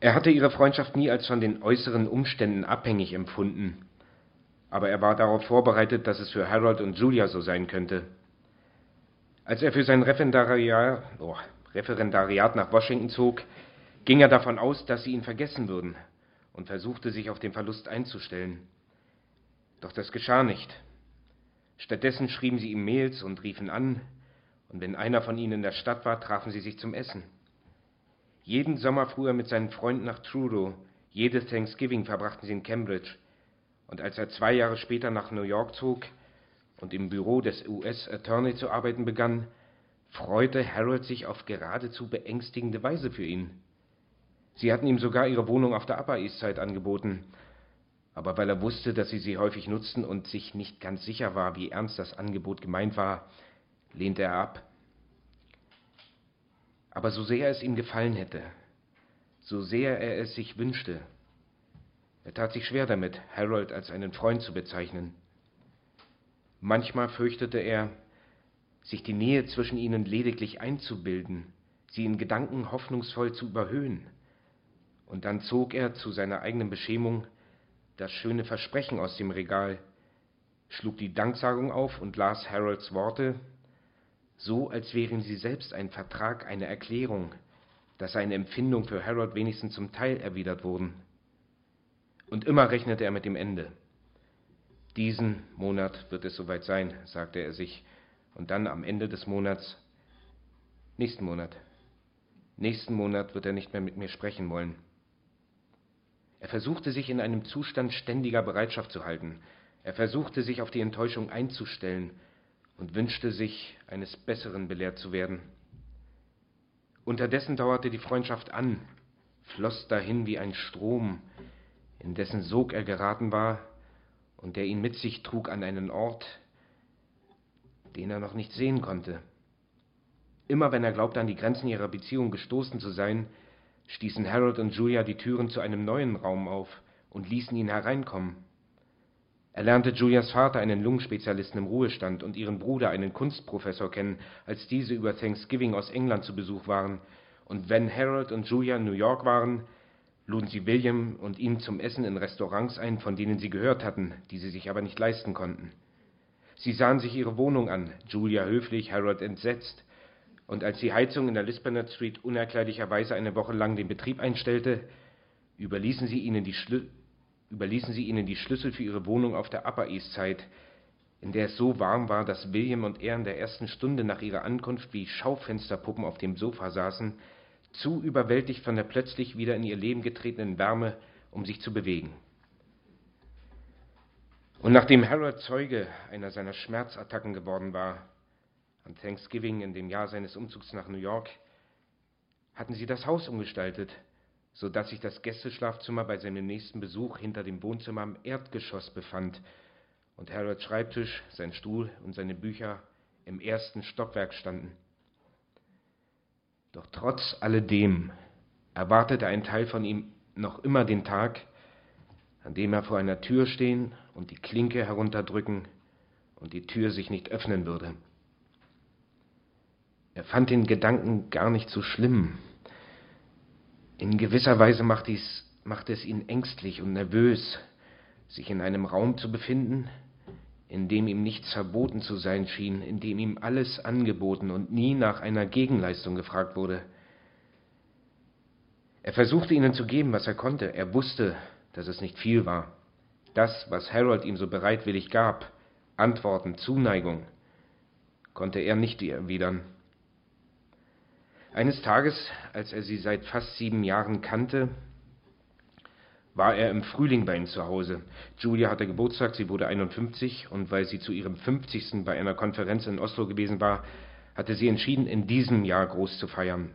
Er hatte ihre Freundschaft nie als von den äußeren Umständen abhängig empfunden, aber er war darauf vorbereitet, dass es für Harold und Julia so sein könnte. Als er für sein Referendariat, oh, Referendariat nach Washington zog, ging er davon aus, dass sie ihn vergessen würden und versuchte sich auf den Verlust einzustellen. Doch das geschah nicht. Stattdessen schrieben sie ihm Mails und riefen an, und wenn einer von ihnen in der Stadt war, trafen sie sich zum Essen. Jeden Sommer fuhr er mit seinen Freunden nach Truro, jedes Thanksgiving verbrachten sie in Cambridge, und als er zwei Jahre später nach New York zog und im Büro des US Attorney zu arbeiten begann, freute Harold sich auf geradezu beängstigende Weise für ihn. Sie hatten ihm sogar ihre Wohnung auf der Upper East Side angeboten, aber weil er wusste, dass sie sie häufig nutzten und sich nicht ganz sicher war, wie ernst das Angebot gemeint war, lehnte er ab. Aber so sehr es ihm gefallen hätte, so sehr er es sich wünschte, er tat sich schwer damit, Harold als einen Freund zu bezeichnen. Manchmal fürchtete er, sich die Nähe zwischen ihnen lediglich einzubilden, sie in Gedanken hoffnungsvoll zu überhöhen. Und dann zog er zu seiner eigenen Beschämung das schöne Versprechen aus dem Regal, schlug die Danksagung auf und las Harolds Worte, so als wären sie selbst ein Vertrag, eine Erklärung, dass seine Empfindung für Harold wenigstens zum Teil erwidert wurden. Und immer rechnete er mit dem Ende. Diesen Monat wird es soweit sein, sagte er sich, und dann am Ende des Monats, nächsten Monat, nächsten Monat wird er nicht mehr mit mir sprechen wollen. Er versuchte sich in einem Zustand ständiger Bereitschaft zu halten. Er versuchte sich auf die Enttäuschung einzustellen und wünschte sich, eines Besseren belehrt zu werden. Unterdessen dauerte die Freundschaft an, floss dahin wie ein Strom, in dessen Sog er geraten war und der ihn mit sich trug an einen Ort, den er noch nicht sehen konnte. Immer wenn er glaubte, an die Grenzen ihrer Beziehung gestoßen zu sein, stießen Harold und Julia die Türen zu einem neuen Raum auf und ließen ihn hereinkommen. Er lernte Julias Vater, einen Lungenspezialisten im Ruhestand, und ihren Bruder, einen Kunstprofessor, kennen, als diese über Thanksgiving aus England zu Besuch waren. Und wenn Harold und Julia in New York waren, luden sie William und ihn zum Essen in Restaurants ein, von denen sie gehört hatten, die sie sich aber nicht leisten konnten. Sie sahen sich ihre Wohnung an, Julia höflich, Harold entsetzt, und als die Heizung in der Lisbonner Street unerklärlicherweise eine Woche lang den Betrieb einstellte, überließen sie ihnen die, Schlü überließen sie ihnen die Schlüssel für ihre Wohnung auf der Upper East Side, in der es so warm war, dass William und er in der ersten Stunde nach ihrer Ankunft wie Schaufensterpuppen auf dem Sofa saßen, zu überwältigt von der plötzlich wieder in ihr Leben getretenen Wärme, um sich zu bewegen. Und nachdem Harold Zeuge einer seiner Schmerzattacken geworden war, an Thanksgiving in dem Jahr seines Umzugs nach New York, hatten sie das Haus umgestaltet, so dass sich das Gästeschlafzimmer bei seinem nächsten Besuch hinter dem Wohnzimmer im Erdgeschoss befand und Harolds Schreibtisch, sein Stuhl und seine Bücher im ersten Stockwerk standen. Doch trotz alledem erwartete ein Teil von ihm noch immer den Tag, an dem er vor einer Tür stehen und die Klinke herunterdrücken und die Tür sich nicht öffnen würde. Er fand den Gedanken gar nicht so schlimm. In gewisser Weise macht, dies, macht es ihn ängstlich und nervös, sich in einem Raum zu befinden, in dem ihm nichts verboten zu sein schien, in dem ihm alles angeboten und nie nach einer Gegenleistung gefragt wurde. Er versuchte ihnen zu geben, was er konnte. Er wusste, dass es nicht viel war. Das, was Harold ihm so bereitwillig gab, Antworten, Zuneigung, konnte er nicht erwidern. Eines Tages, als er sie seit fast sieben Jahren kannte, war er im Frühling bei ihm zu Hause. Julia hatte Geburtstag, sie wurde 51 und weil sie zu ihrem 50. bei einer Konferenz in Oslo gewesen war, hatte sie entschieden, in diesem Jahr groß zu feiern.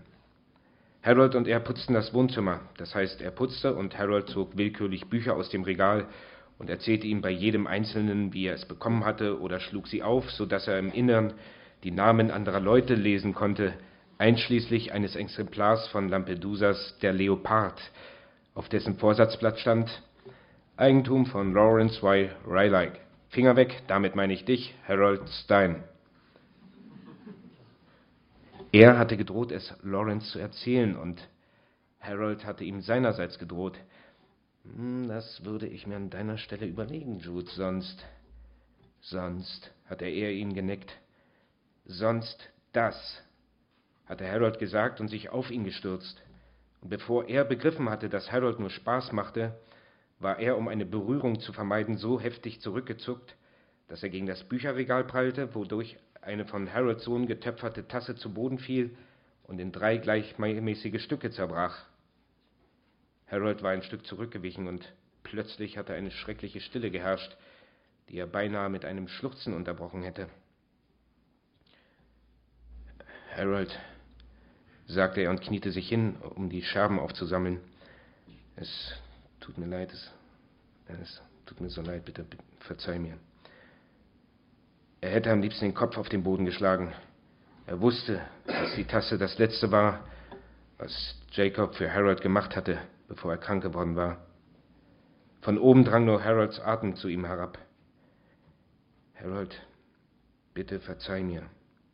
Harold und er putzten das Wohnzimmer, das heißt, er putzte und Harold zog willkürlich Bücher aus dem Regal und erzählte ihm bei jedem Einzelnen, wie er es bekommen hatte, oder schlug sie auf, so dass er im Innern die Namen anderer Leute lesen konnte, einschließlich eines Exemplars von Lampedusas Der Leopard, auf dessen Vorsatzblatt stand Eigentum von Lawrence Y. Ryleik. Finger weg, damit meine ich dich, Harold Stein. Er hatte gedroht, es Lawrence zu erzählen, und Harold hatte ihm seinerseits gedroht. Hm, das würde ich mir an deiner Stelle überlegen, Jude, sonst. Sonst, hatte er ihm geneckt. Sonst das, hatte Harold gesagt und sich auf ihn gestürzt. Bevor er begriffen hatte, dass Harold nur Spaß machte, war er, um eine Berührung zu vermeiden, so heftig zurückgezuckt, dass er gegen das Bücherregal prallte, wodurch eine von Harolds Sohn getöpferte Tasse zu Boden fiel und in drei gleichmäßige Stücke zerbrach. Harold war ein Stück zurückgewichen und plötzlich hatte eine schreckliche Stille geherrscht, die er beinahe mit einem Schluchzen unterbrochen hätte. Harold, sagte er und kniete sich hin, um die Scherben aufzusammeln. Es tut mir leid, es, es tut mir so leid, bitte, bitte verzeih mir. Er hätte am liebsten den Kopf auf den Boden geschlagen. Er wusste, dass die Tasse das Letzte war, was Jacob für Harold gemacht hatte, bevor er krank geworden war. Von oben drang nur Harolds Atem zu ihm herab. Harold, bitte verzeih mir,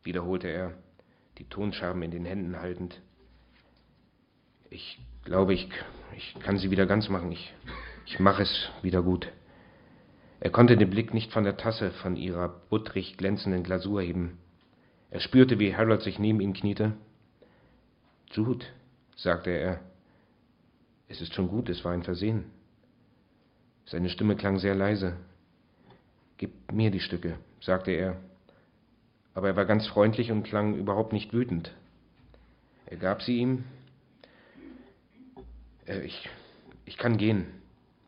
wiederholte er die Tonscherben in den Händen haltend. Ich glaube, ich, ich kann sie wieder ganz machen. Ich, ich mache es wieder gut. Er konnte den Blick nicht von der Tasse, von ihrer buttrig glänzenden Glasur heben. Er spürte, wie Harold sich neben ihm kniete. Jude, sagte er. Es ist schon gut, es war ein Versehen. Seine Stimme klang sehr leise. Gib mir die Stücke, sagte er aber er war ganz freundlich und klang überhaupt nicht wütend. Er gab sie ihm. Äh, ich, ich kann gehen,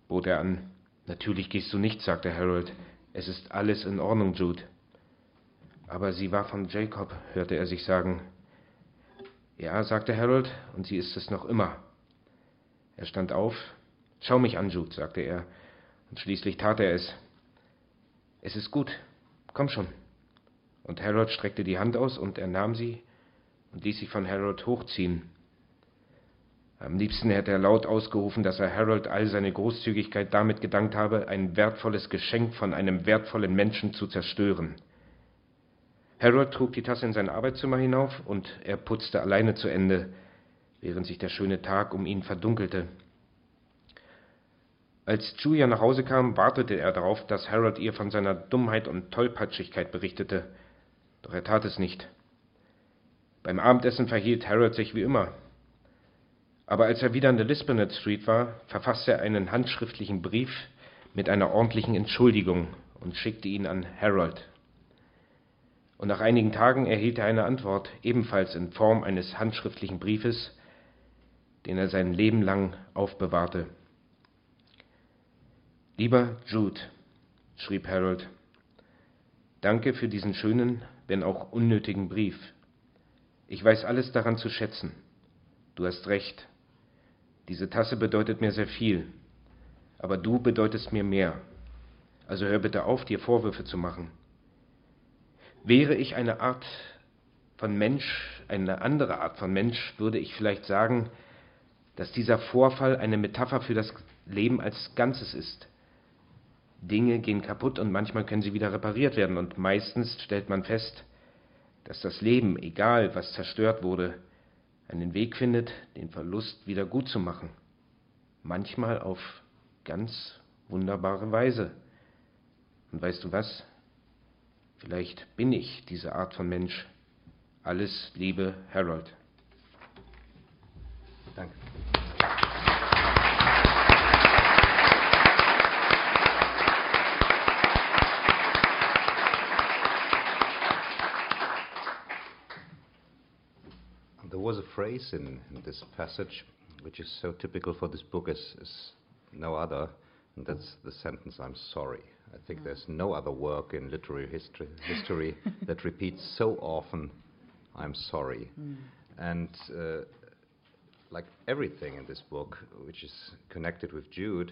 bot er an. Natürlich gehst du nicht, sagte Harold. Es ist alles in Ordnung, Jude. Aber sie war von Jacob, hörte er sich sagen. Ja, sagte Harold, und sie ist es noch immer. Er stand auf. Schau mich an, Jude, sagte er, und schließlich tat er es. Es ist gut. Komm schon. Und Harold streckte die Hand aus und er nahm sie und ließ sich von Harold hochziehen. Am liebsten hätte er laut ausgerufen, dass er Harold all seine Großzügigkeit damit gedankt habe, ein wertvolles Geschenk von einem wertvollen Menschen zu zerstören. Harold trug die Tasse in sein Arbeitszimmer hinauf und er putzte alleine zu Ende, während sich der schöne Tag um ihn verdunkelte. Als Julia nach Hause kam, wartete er darauf, dass Harold ihr von seiner Dummheit und Tollpatschigkeit berichtete. Doch er tat es nicht. Beim Abendessen verhielt Harold sich wie immer. Aber als er wieder an der Lisbonnet Street war, verfasste er einen handschriftlichen Brief mit einer ordentlichen Entschuldigung und schickte ihn an Harold. Und nach einigen Tagen erhielt er eine Antwort, ebenfalls in Form eines handschriftlichen Briefes, den er sein Leben lang aufbewahrte. Lieber Jude, schrieb Harold, danke für diesen schönen, wenn auch unnötigen Brief. Ich weiß alles daran zu schätzen. Du hast recht. Diese Tasse bedeutet mir sehr viel, aber du bedeutest mir mehr. Also hör bitte auf, dir Vorwürfe zu machen. Wäre ich eine Art von Mensch, eine andere Art von Mensch, würde ich vielleicht sagen, dass dieser Vorfall eine Metapher für das Leben als Ganzes ist. Dinge gehen kaputt und manchmal können sie wieder repariert werden. Und meistens stellt man fest, dass das Leben, egal was zerstört wurde, einen Weg findet, den Verlust wieder gut zu machen. Manchmal auf ganz wunderbare Weise. Und weißt du was? Vielleicht bin ich diese Art von Mensch. Alles Liebe, Harold. Phrase in, in, this passage which is so typical for this book as, as no other, and that's the sentence, I'm sorry. I think mm. there's no other work in literary history, history that repeats so often, I'm sorry. Mm. And uh, like everything in this book, which is connected with Jude,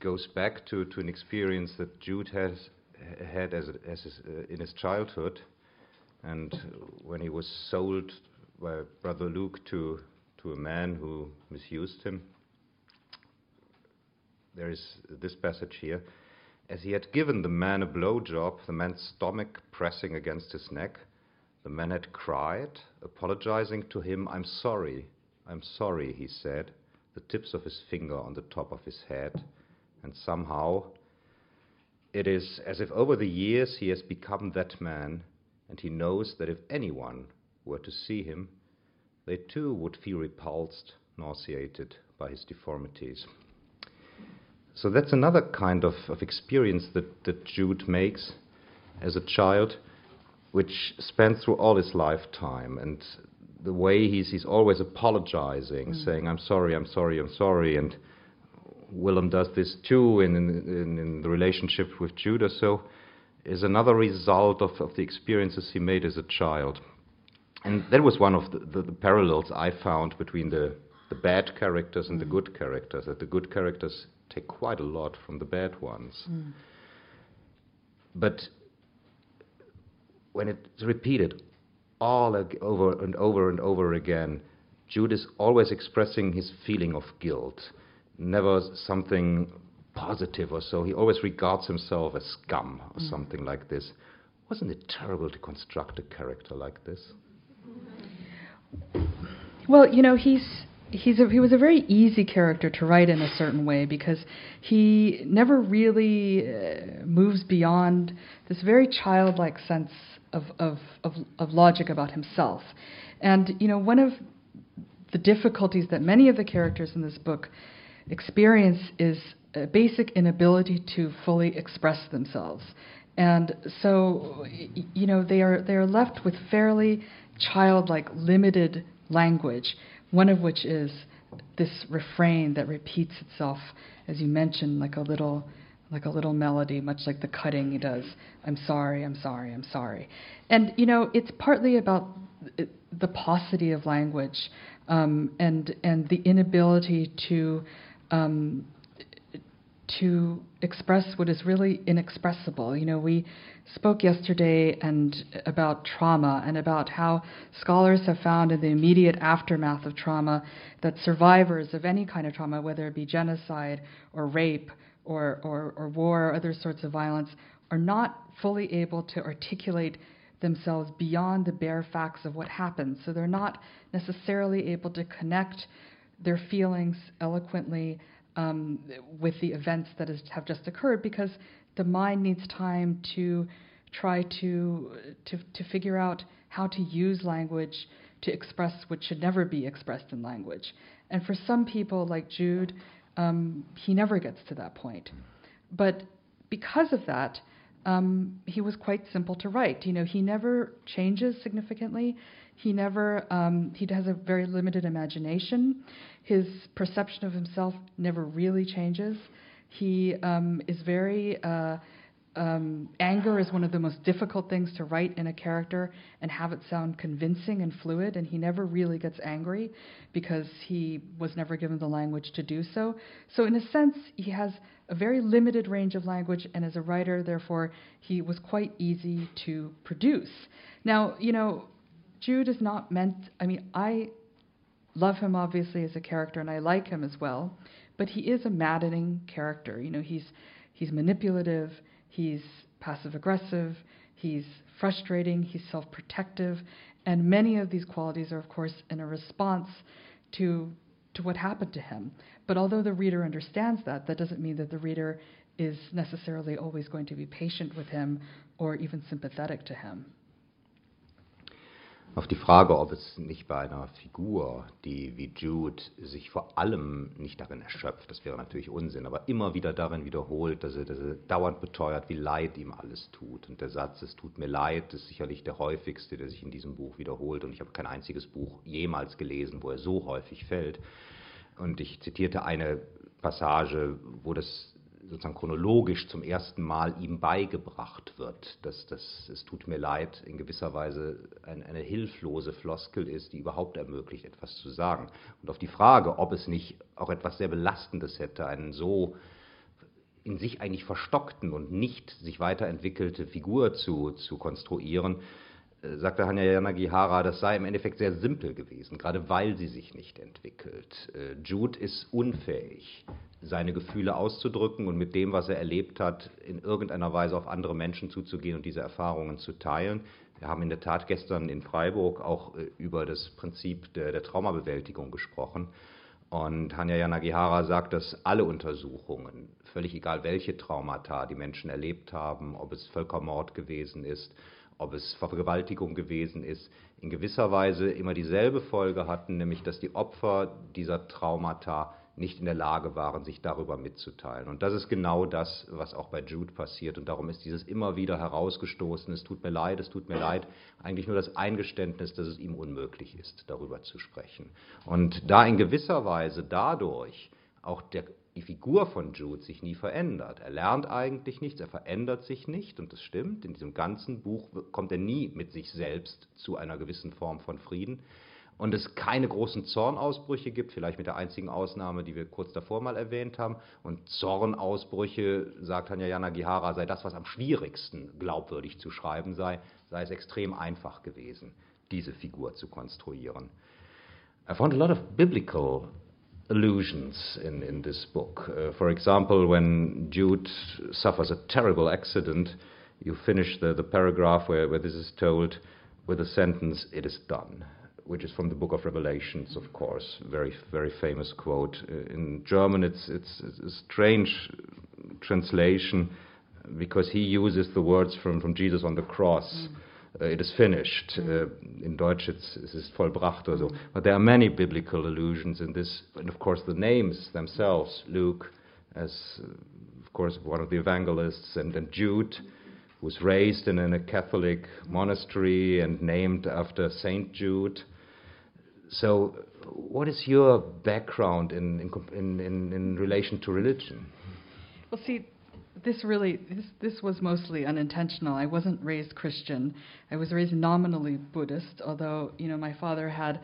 goes back to, to an experience that Jude has had as, a, as his, uh, in his childhood, and when he was sold by Brother Luke to, to a man who misused him. There is this passage here. As he had given the man a blow job, the man's stomach pressing against his neck, The man had cried, apologizing to him. I'm sorry, I'm sorry, he said, the tips of his finger on the top of his head. And somehow it is as if over the years he has become that man, and he knows that if anyone were to see him, they too would feel repulsed, nauseated by his deformities. So that's another kind of, of experience that, that Jude makes as a child, which spans through all his lifetime. And the way he's, he's always apologizing, mm. saying, I'm sorry, I'm sorry, I'm sorry. And Willem does this too in, in, in the relationship with Judah. So is another result of, of the experiences he made as a child. And that was one of the, the, the parallels I found between the, the bad characters and mm. the good characters, that the good characters take quite a lot from the bad ones. Mm. But when it's repeated all over and over and over again, Jude is always expressing his feeling of guilt, never something positive or so. He always regards himself as scum or mm. something like this. Wasn't it terrible to construct a character like this? Well, you know, he's he's a, he was a very easy character to write in a certain way because he never really uh, moves beyond this very childlike sense of, of, of, of logic about himself. And, you know, one of the difficulties that many of the characters in this book experience is a basic inability to fully express themselves. And so, you know, they are, they are left with fairly childlike, limited language, one of which is this refrain that repeats itself, as you mentioned, like a little like a little melody, much like the cutting he does. I'm sorry, I'm sorry, I'm sorry. And you know, it's partly about the paucity of language um, and and the inability to um, to express what is really inexpressible. You know, we spoke yesterday and about trauma and about how scholars have found in the immediate aftermath of trauma that survivors of any kind of trauma, whether it be genocide or rape or, or, or war or other sorts of violence, are not fully able to articulate themselves beyond the bare facts of what happened. So they're not necessarily able to connect their feelings eloquently um, with the events that is, have just occurred because the mind needs time to try to, to, to figure out how to use language to express what should never be expressed in language. And for some people, like Jude, um, he never gets to that point. But because of that, um, he was quite simple to write. You know, he never changes significantly. He never um, he has a very limited imagination. His perception of himself never really changes. He um, is very uh, um, anger is one of the most difficult things to write in a character and have it sound convincing and fluid. And he never really gets angry because he was never given the language to do so. So, in a sense, he has a very limited range of language, and as a writer, therefore, he was quite easy to produce. Now, you know, Jude is not meant, I mean, I love him obviously as a character, and I like him as well, but he is a maddening character. You know, he's, he's manipulative He's passive aggressive, he's frustrating, he's self protective, and many of these qualities are, of course, in a response to, to what happened to him. But although the reader understands that, that doesn't mean that the reader is necessarily always going to be patient with him or even sympathetic to him. Auf die Frage, ob es nicht bei einer Figur, die wie Jude sich vor allem nicht darin erschöpft, das wäre natürlich Unsinn, aber immer wieder darin wiederholt, dass er, dass er dauernd beteuert, wie leid ihm alles tut. Und der Satz, es tut mir leid, ist sicherlich der häufigste, der sich in diesem Buch wiederholt. Und ich habe kein einziges Buch jemals gelesen, wo er so häufig fällt. Und ich zitierte eine Passage, wo das sozusagen chronologisch zum ersten Mal ihm beigebracht wird, dass das, es tut mir leid, in gewisser Weise ein, eine hilflose Floskel ist, die überhaupt ermöglicht, etwas zu sagen. Und auf die Frage, ob es nicht auch etwas sehr Belastendes hätte, einen so in sich eigentlich verstockten und nicht sich weiterentwickelte Figur zu, zu konstruieren, sagte Hanya Yanagihara, das sei im Endeffekt sehr simpel gewesen, gerade weil sie sich nicht entwickelt. Äh, Jude ist unfähig, seine Gefühle auszudrücken und mit dem, was er erlebt hat, in irgendeiner Weise auf andere Menschen zuzugehen und diese Erfahrungen zu teilen. Wir haben in der Tat gestern in Freiburg auch äh, über das Prinzip der, der Traumabewältigung gesprochen. Und Hanya Yanagihara sagt, dass alle Untersuchungen, völlig egal welche Traumata die Menschen erlebt haben, ob es Völkermord gewesen ist, ob es Vergewaltigung gewesen ist, in gewisser Weise immer dieselbe Folge hatten, nämlich dass die Opfer dieser Traumata nicht in der Lage waren, sich darüber mitzuteilen. Und das ist genau das, was auch bei Jude passiert. Und darum ist dieses immer wieder herausgestoßen, es tut mir leid, es tut mir leid, eigentlich nur das Eingeständnis, dass es ihm unmöglich ist, darüber zu sprechen. Und da in gewisser Weise dadurch auch der, die Figur von Jude sich nie verändert. Er lernt eigentlich nichts, er verändert sich nicht und das stimmt. In diesem ganzen Buch kommt er nie mit sich selbst zu einer gewissen Form von Frieden und es keine großen Zornausbrüche gibt, vielleicht mit der einzigen Ausnahme, die wir kurz davor mal erwähnt haben. Und Zornausbrüche, sagt Tanja Yanagihara, sei das, was am schwierigsten glaubwürdig zu schreiben sei, sei es extrem einfach gewesen, diese Figur zu konstruieren. I found a lot of biblical allusions in, in this book. Uh, for example, when Jude suffers a terrible accident, you finish the, the paragraph where, where this is told with the sentence, It is done which is from the book of Revelations, of course, very very famous quote. Uh, in German, it's it's, it's a strange translation because he uses the words from, from Jesus on the cross. Mm. Uh, it is finished. Mm. Uh, in Deutsch, it's, ist vollbracht or so. Mm. But there are many biblical allusions in this, and of course the names themselves, Luke, as uh, of course one of the evangelists, and, and Jude was raised in, in, a Catholic monastery and named after Saint Jude. So, what is your background in, in, in, in, relation to religion? Well, see, this really this, this was mostly unintentional. I wasn't raised Christian. I was raised nominally Buddhist, although you know my father had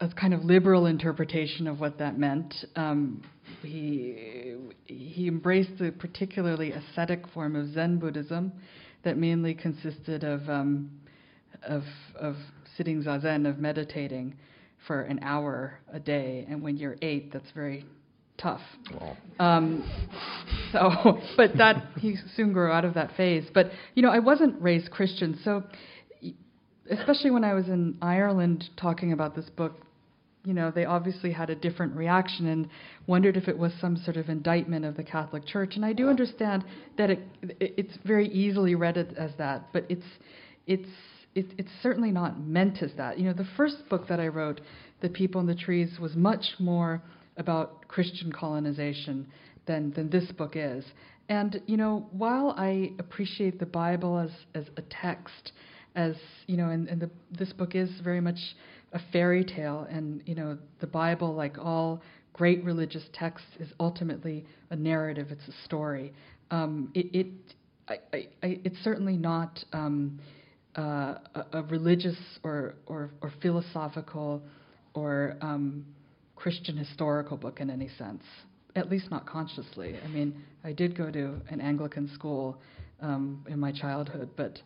a kind of liberal interpretation of what that meant. Um, he he embraced the particularly ascetic form of Zen Buddhism that mainly consisted of um, of of sitting zazen, of meditating for an hour a day. And when you're eight, that's very tough. Wow. Um, so, but that he soon grew out of that phase. But you know, I wasn't raised Christian, so especially when I was in Ireland talking about this book, you know, they obviously had a different reaction and wondered if it was some sort of indictment of the Catholic Church. And I do understand that it, it's very easily read as that, but it's it's it, it's certainly not meant as that. You know, the first book that I wrote, The People in the Trees, was much more about Christian colonization than, than this book is. And, you know, while I appreciate the Bible as, as a text, as, you know, and, and the, this book is very much a fairy tale, and, you know, the Bible, like all great religious texts, is ultimately a narrative, it's a story. Um, it, it, I, I, it's certainly not. Um, uh, a, a, religious or, or, or philosophical or um, Christian historical book in any sense, at least not consciously. I mean, I did go to an Anglican school um, in my childhood, but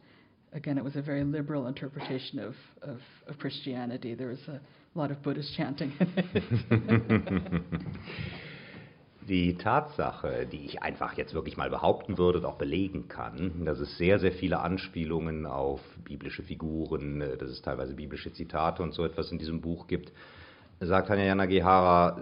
again, it was a very liberal interpretation of, of, of Christianity. There was a lot of Buddhist chanting die Tatsache, die ich einfach jetzt wirklich mal behaupten würde und auch belegen kann, dass es sehr, sehr viele Anspielungen auf biblische Figuren, äh, dass es teilweise biblische Zitate und so etwas in diesem Buch gibt, sagt Hanya Yanagihara,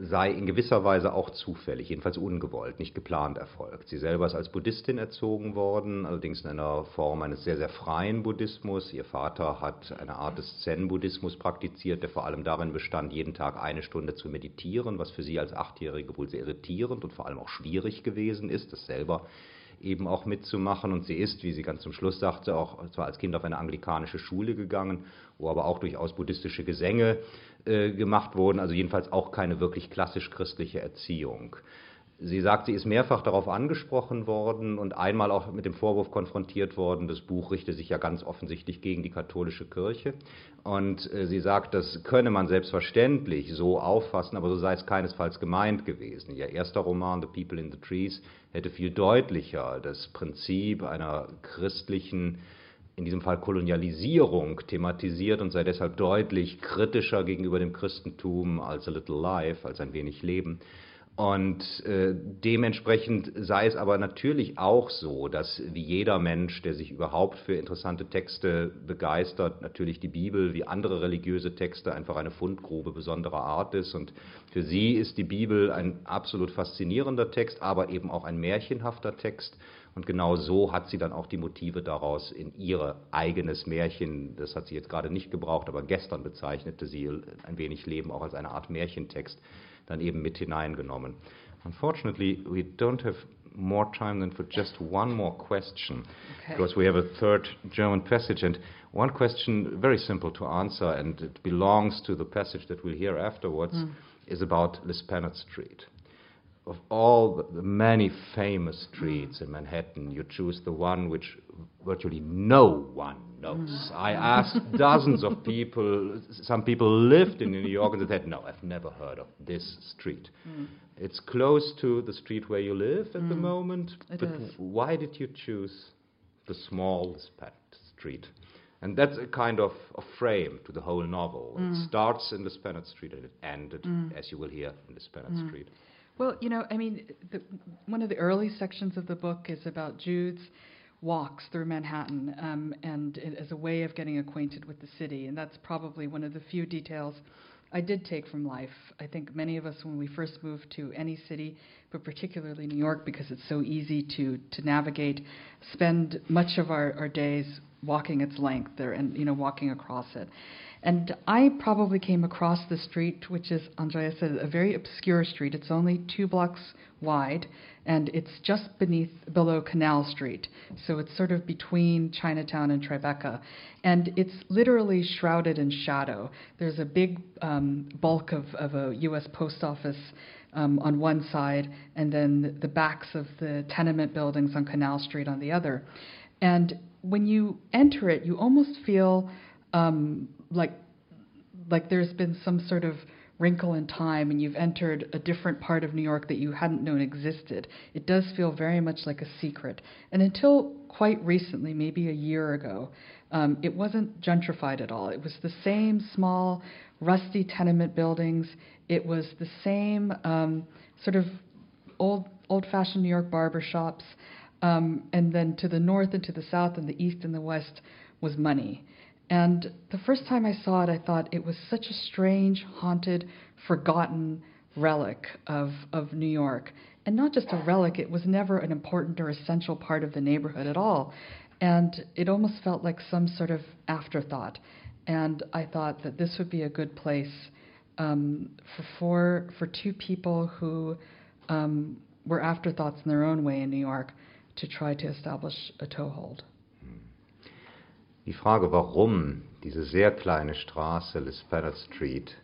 sei in gewisser Weise auch zufällig, jedenfalls ungewollt, nicht geplant erfolgt. Sie selber ist als Buddhistin erzogen worden, allerdings in einer Form eines sehr, sehr freien Buddhismus. Ihr Vater hat eine Art des Zen-Buddhismus praktiziert, der vor allem darin bestand, jeden Tag eine Stunde zu meditieren, was für sie als Achtjährige wohl sehr irritierend und vor allem auch schwierig gewesen ist, das selber eben auch mitzumachen. Und sie ist, wie sie ganz zum Schluss sagte, auch zwar als Kind auf eine anglikanische Schule gegangen, wo aber auch durchaus buddhistische Gesänge äh, gemacht wurden, also jedenfalls auch keine wirklich klassisch christliche Erziehung. Sie sagt, sie ist mehrfach darauf angesprochen worden und einmal auch mit dem Vorwurf konfrontiert worden, das Buch richte sich ja ganz offensichtlich gegen die katholische Kirche. Und äh, sie sagt, das könne man selbstverständlich so auffassen, aber so sei es keinesfalls gemeint gewesen. Ihr erster Roman, The People in the Trees, hätte viel deutlicher das Prinzip einer christlichen in diesem Fall Kolonialisierung thematisiert und sei deshalb deutlich kritischer gegenüber dem Christentum als A Little Life, als ein wenig Leben. Und äh, dementsprechend sei es aber natürlich auch so, dass wie jeder Mensch, der sich überhaupt für interessante Texte begeistert, natürlich die Bibel wie andere religiöse Texte einfach eine Fundgrube besonderer Art ist. Und für sie ist die Bibel ein absolut faszinierender Text, aber eben auch ein märchenhafter Text. Und genau so hat sie dann auch die Motive daraus in ihr eigenes Märchen, das hat sie jetzt gerade nicht gebraucht, aber gestern bezeichnete sie ein wenig Leben auch als eine Art Märchentext dann eben mit hineingenommen. Unfortunately, we don't have more time than for just one more question, okay. because we have a third German passage, and one question very simple to answer, and it belongs to the passage that we'll hear afterwards, mm. is about Lispanot Street of all the many famous streets in Manhattan, you choose the one which virtually no one knows. Mm. I asked dozens of people, some people lived in New York, and they said, No, I've never heard of this street. Mm. It's close to the street where you live at mm. the moment, it but is. why did you choose the small street? And that's a kind of a frame to the whole novel. It mm. starts in the Spanish Street and it ended, mm. as you will hear, in the Spanish Street. Well, you know, I mean, the, one of the early sections of the book is about Jude's walks through Manhattan um, and it, as a way of getting acquainted with the city. And that's probably one of the few details I did take from life. I think many of us, when we first move to any city, but particularly New York, because it's so easy to, to navigate, spend much of our, our days walking its length there and you know walking across it. And I probably came across the street, which is, Andrea said, a very obscure street. It's only two blocks wide, and it's just beneath, below Canal Street. So it's sort of between Chinatown and Tribeca. And it's literally shrouded in shadow. There's a big um, bulk of, of a U.S. post office um, on one side, and then the backs of the tenement buildings on Canal Street on the other. And when you enter it, you almost feel um, like like there's been some sort of wrinkle in time and you've entered a different part of New York that you hadn't known existed. It does feel very much like a secret. And until quite recently, maybe a year ago, um, it wasn't gentrified at all. It was the same small, rusty tenement buildings. It was the same um, sort of old, old-fashioned New York barber shops. Um, and then to the north and to the south and the east and the west was money. And the first time I saw it, I thought it was such a strange, haunted, forgotten relic of, of New York. And not just a relic, it was never an important or essential part of the neighborhood at all. And it almost felt like some sort of afterthought. And I thought that this would be a good place um, for, for, for two people who um, were afterthoughts in their own way in New York to try to establish a toehold. Die Frage, warum diese sehr kleine Straße, Lisbeth Street,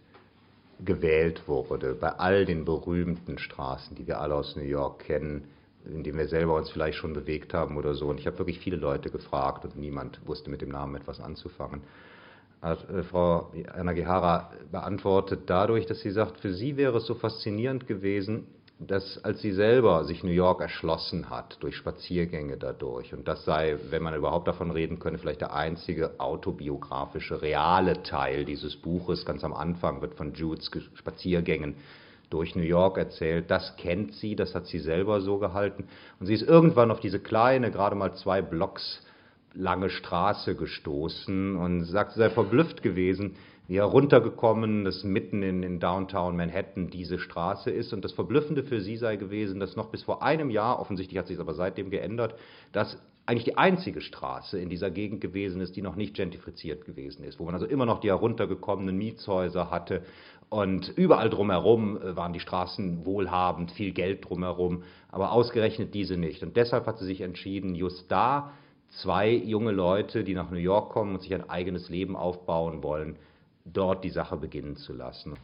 gewählt wurde, bei all den berühmten Straßen, die wir alle aus New York kennen, in denen wir selber uns vielleicht schon bewegt haben oder so. Und ich habe wirklich viele Leute gefragt und niemand wusste mit dem Namen etwas anzufangen. Hat äh, Frau Anna Gehara beantwortet dadurch, dass sie sagt, für sie wäre es so faszinierend gewesen, dass als sie selber sich New York erschlossen hat, durch Spaziergänge dadurch, und das sei, wenn man überhaupt davon reden könne, vielleicht der einzige autobiografische, reale Teil dieses Buches, ganz am Anfang wird von Judes Spaziergängen durch New York erzählt, das kennt sie, das hat sie selber so gehalten, und sie ist irgendwann auf diese kleine, gerade mal zwei Blocks lange Straße gestoßen und sagt, sie sei verblüfft gewesen, heruntergekommen, dass mitten in, in Downtown Manhattan diese Straße ist. Und das Verblüffende für sie sei gewesen, dass noch bis vor einem Jahr, offensichtlich hat sich aber seitdem geändert, dass eigentlich die einzige Straße in dieser Gegend gewesen ist, die noch nicht gentrifiziert gewesen ist, wo man also immer noch die heruntergekommenen Mietshäuser hatte und überall drumherum äh, waren die Straßen wohlhabend, viel Geld drumherum, aber ausgerechnet diese nicht. Und deshalb hat sie sich entschieden, just da zwei junge Leute, die nach New York kommen und sich ein eigenes Leben aufbauen wollen, dort die Sache beginnen zu lassen.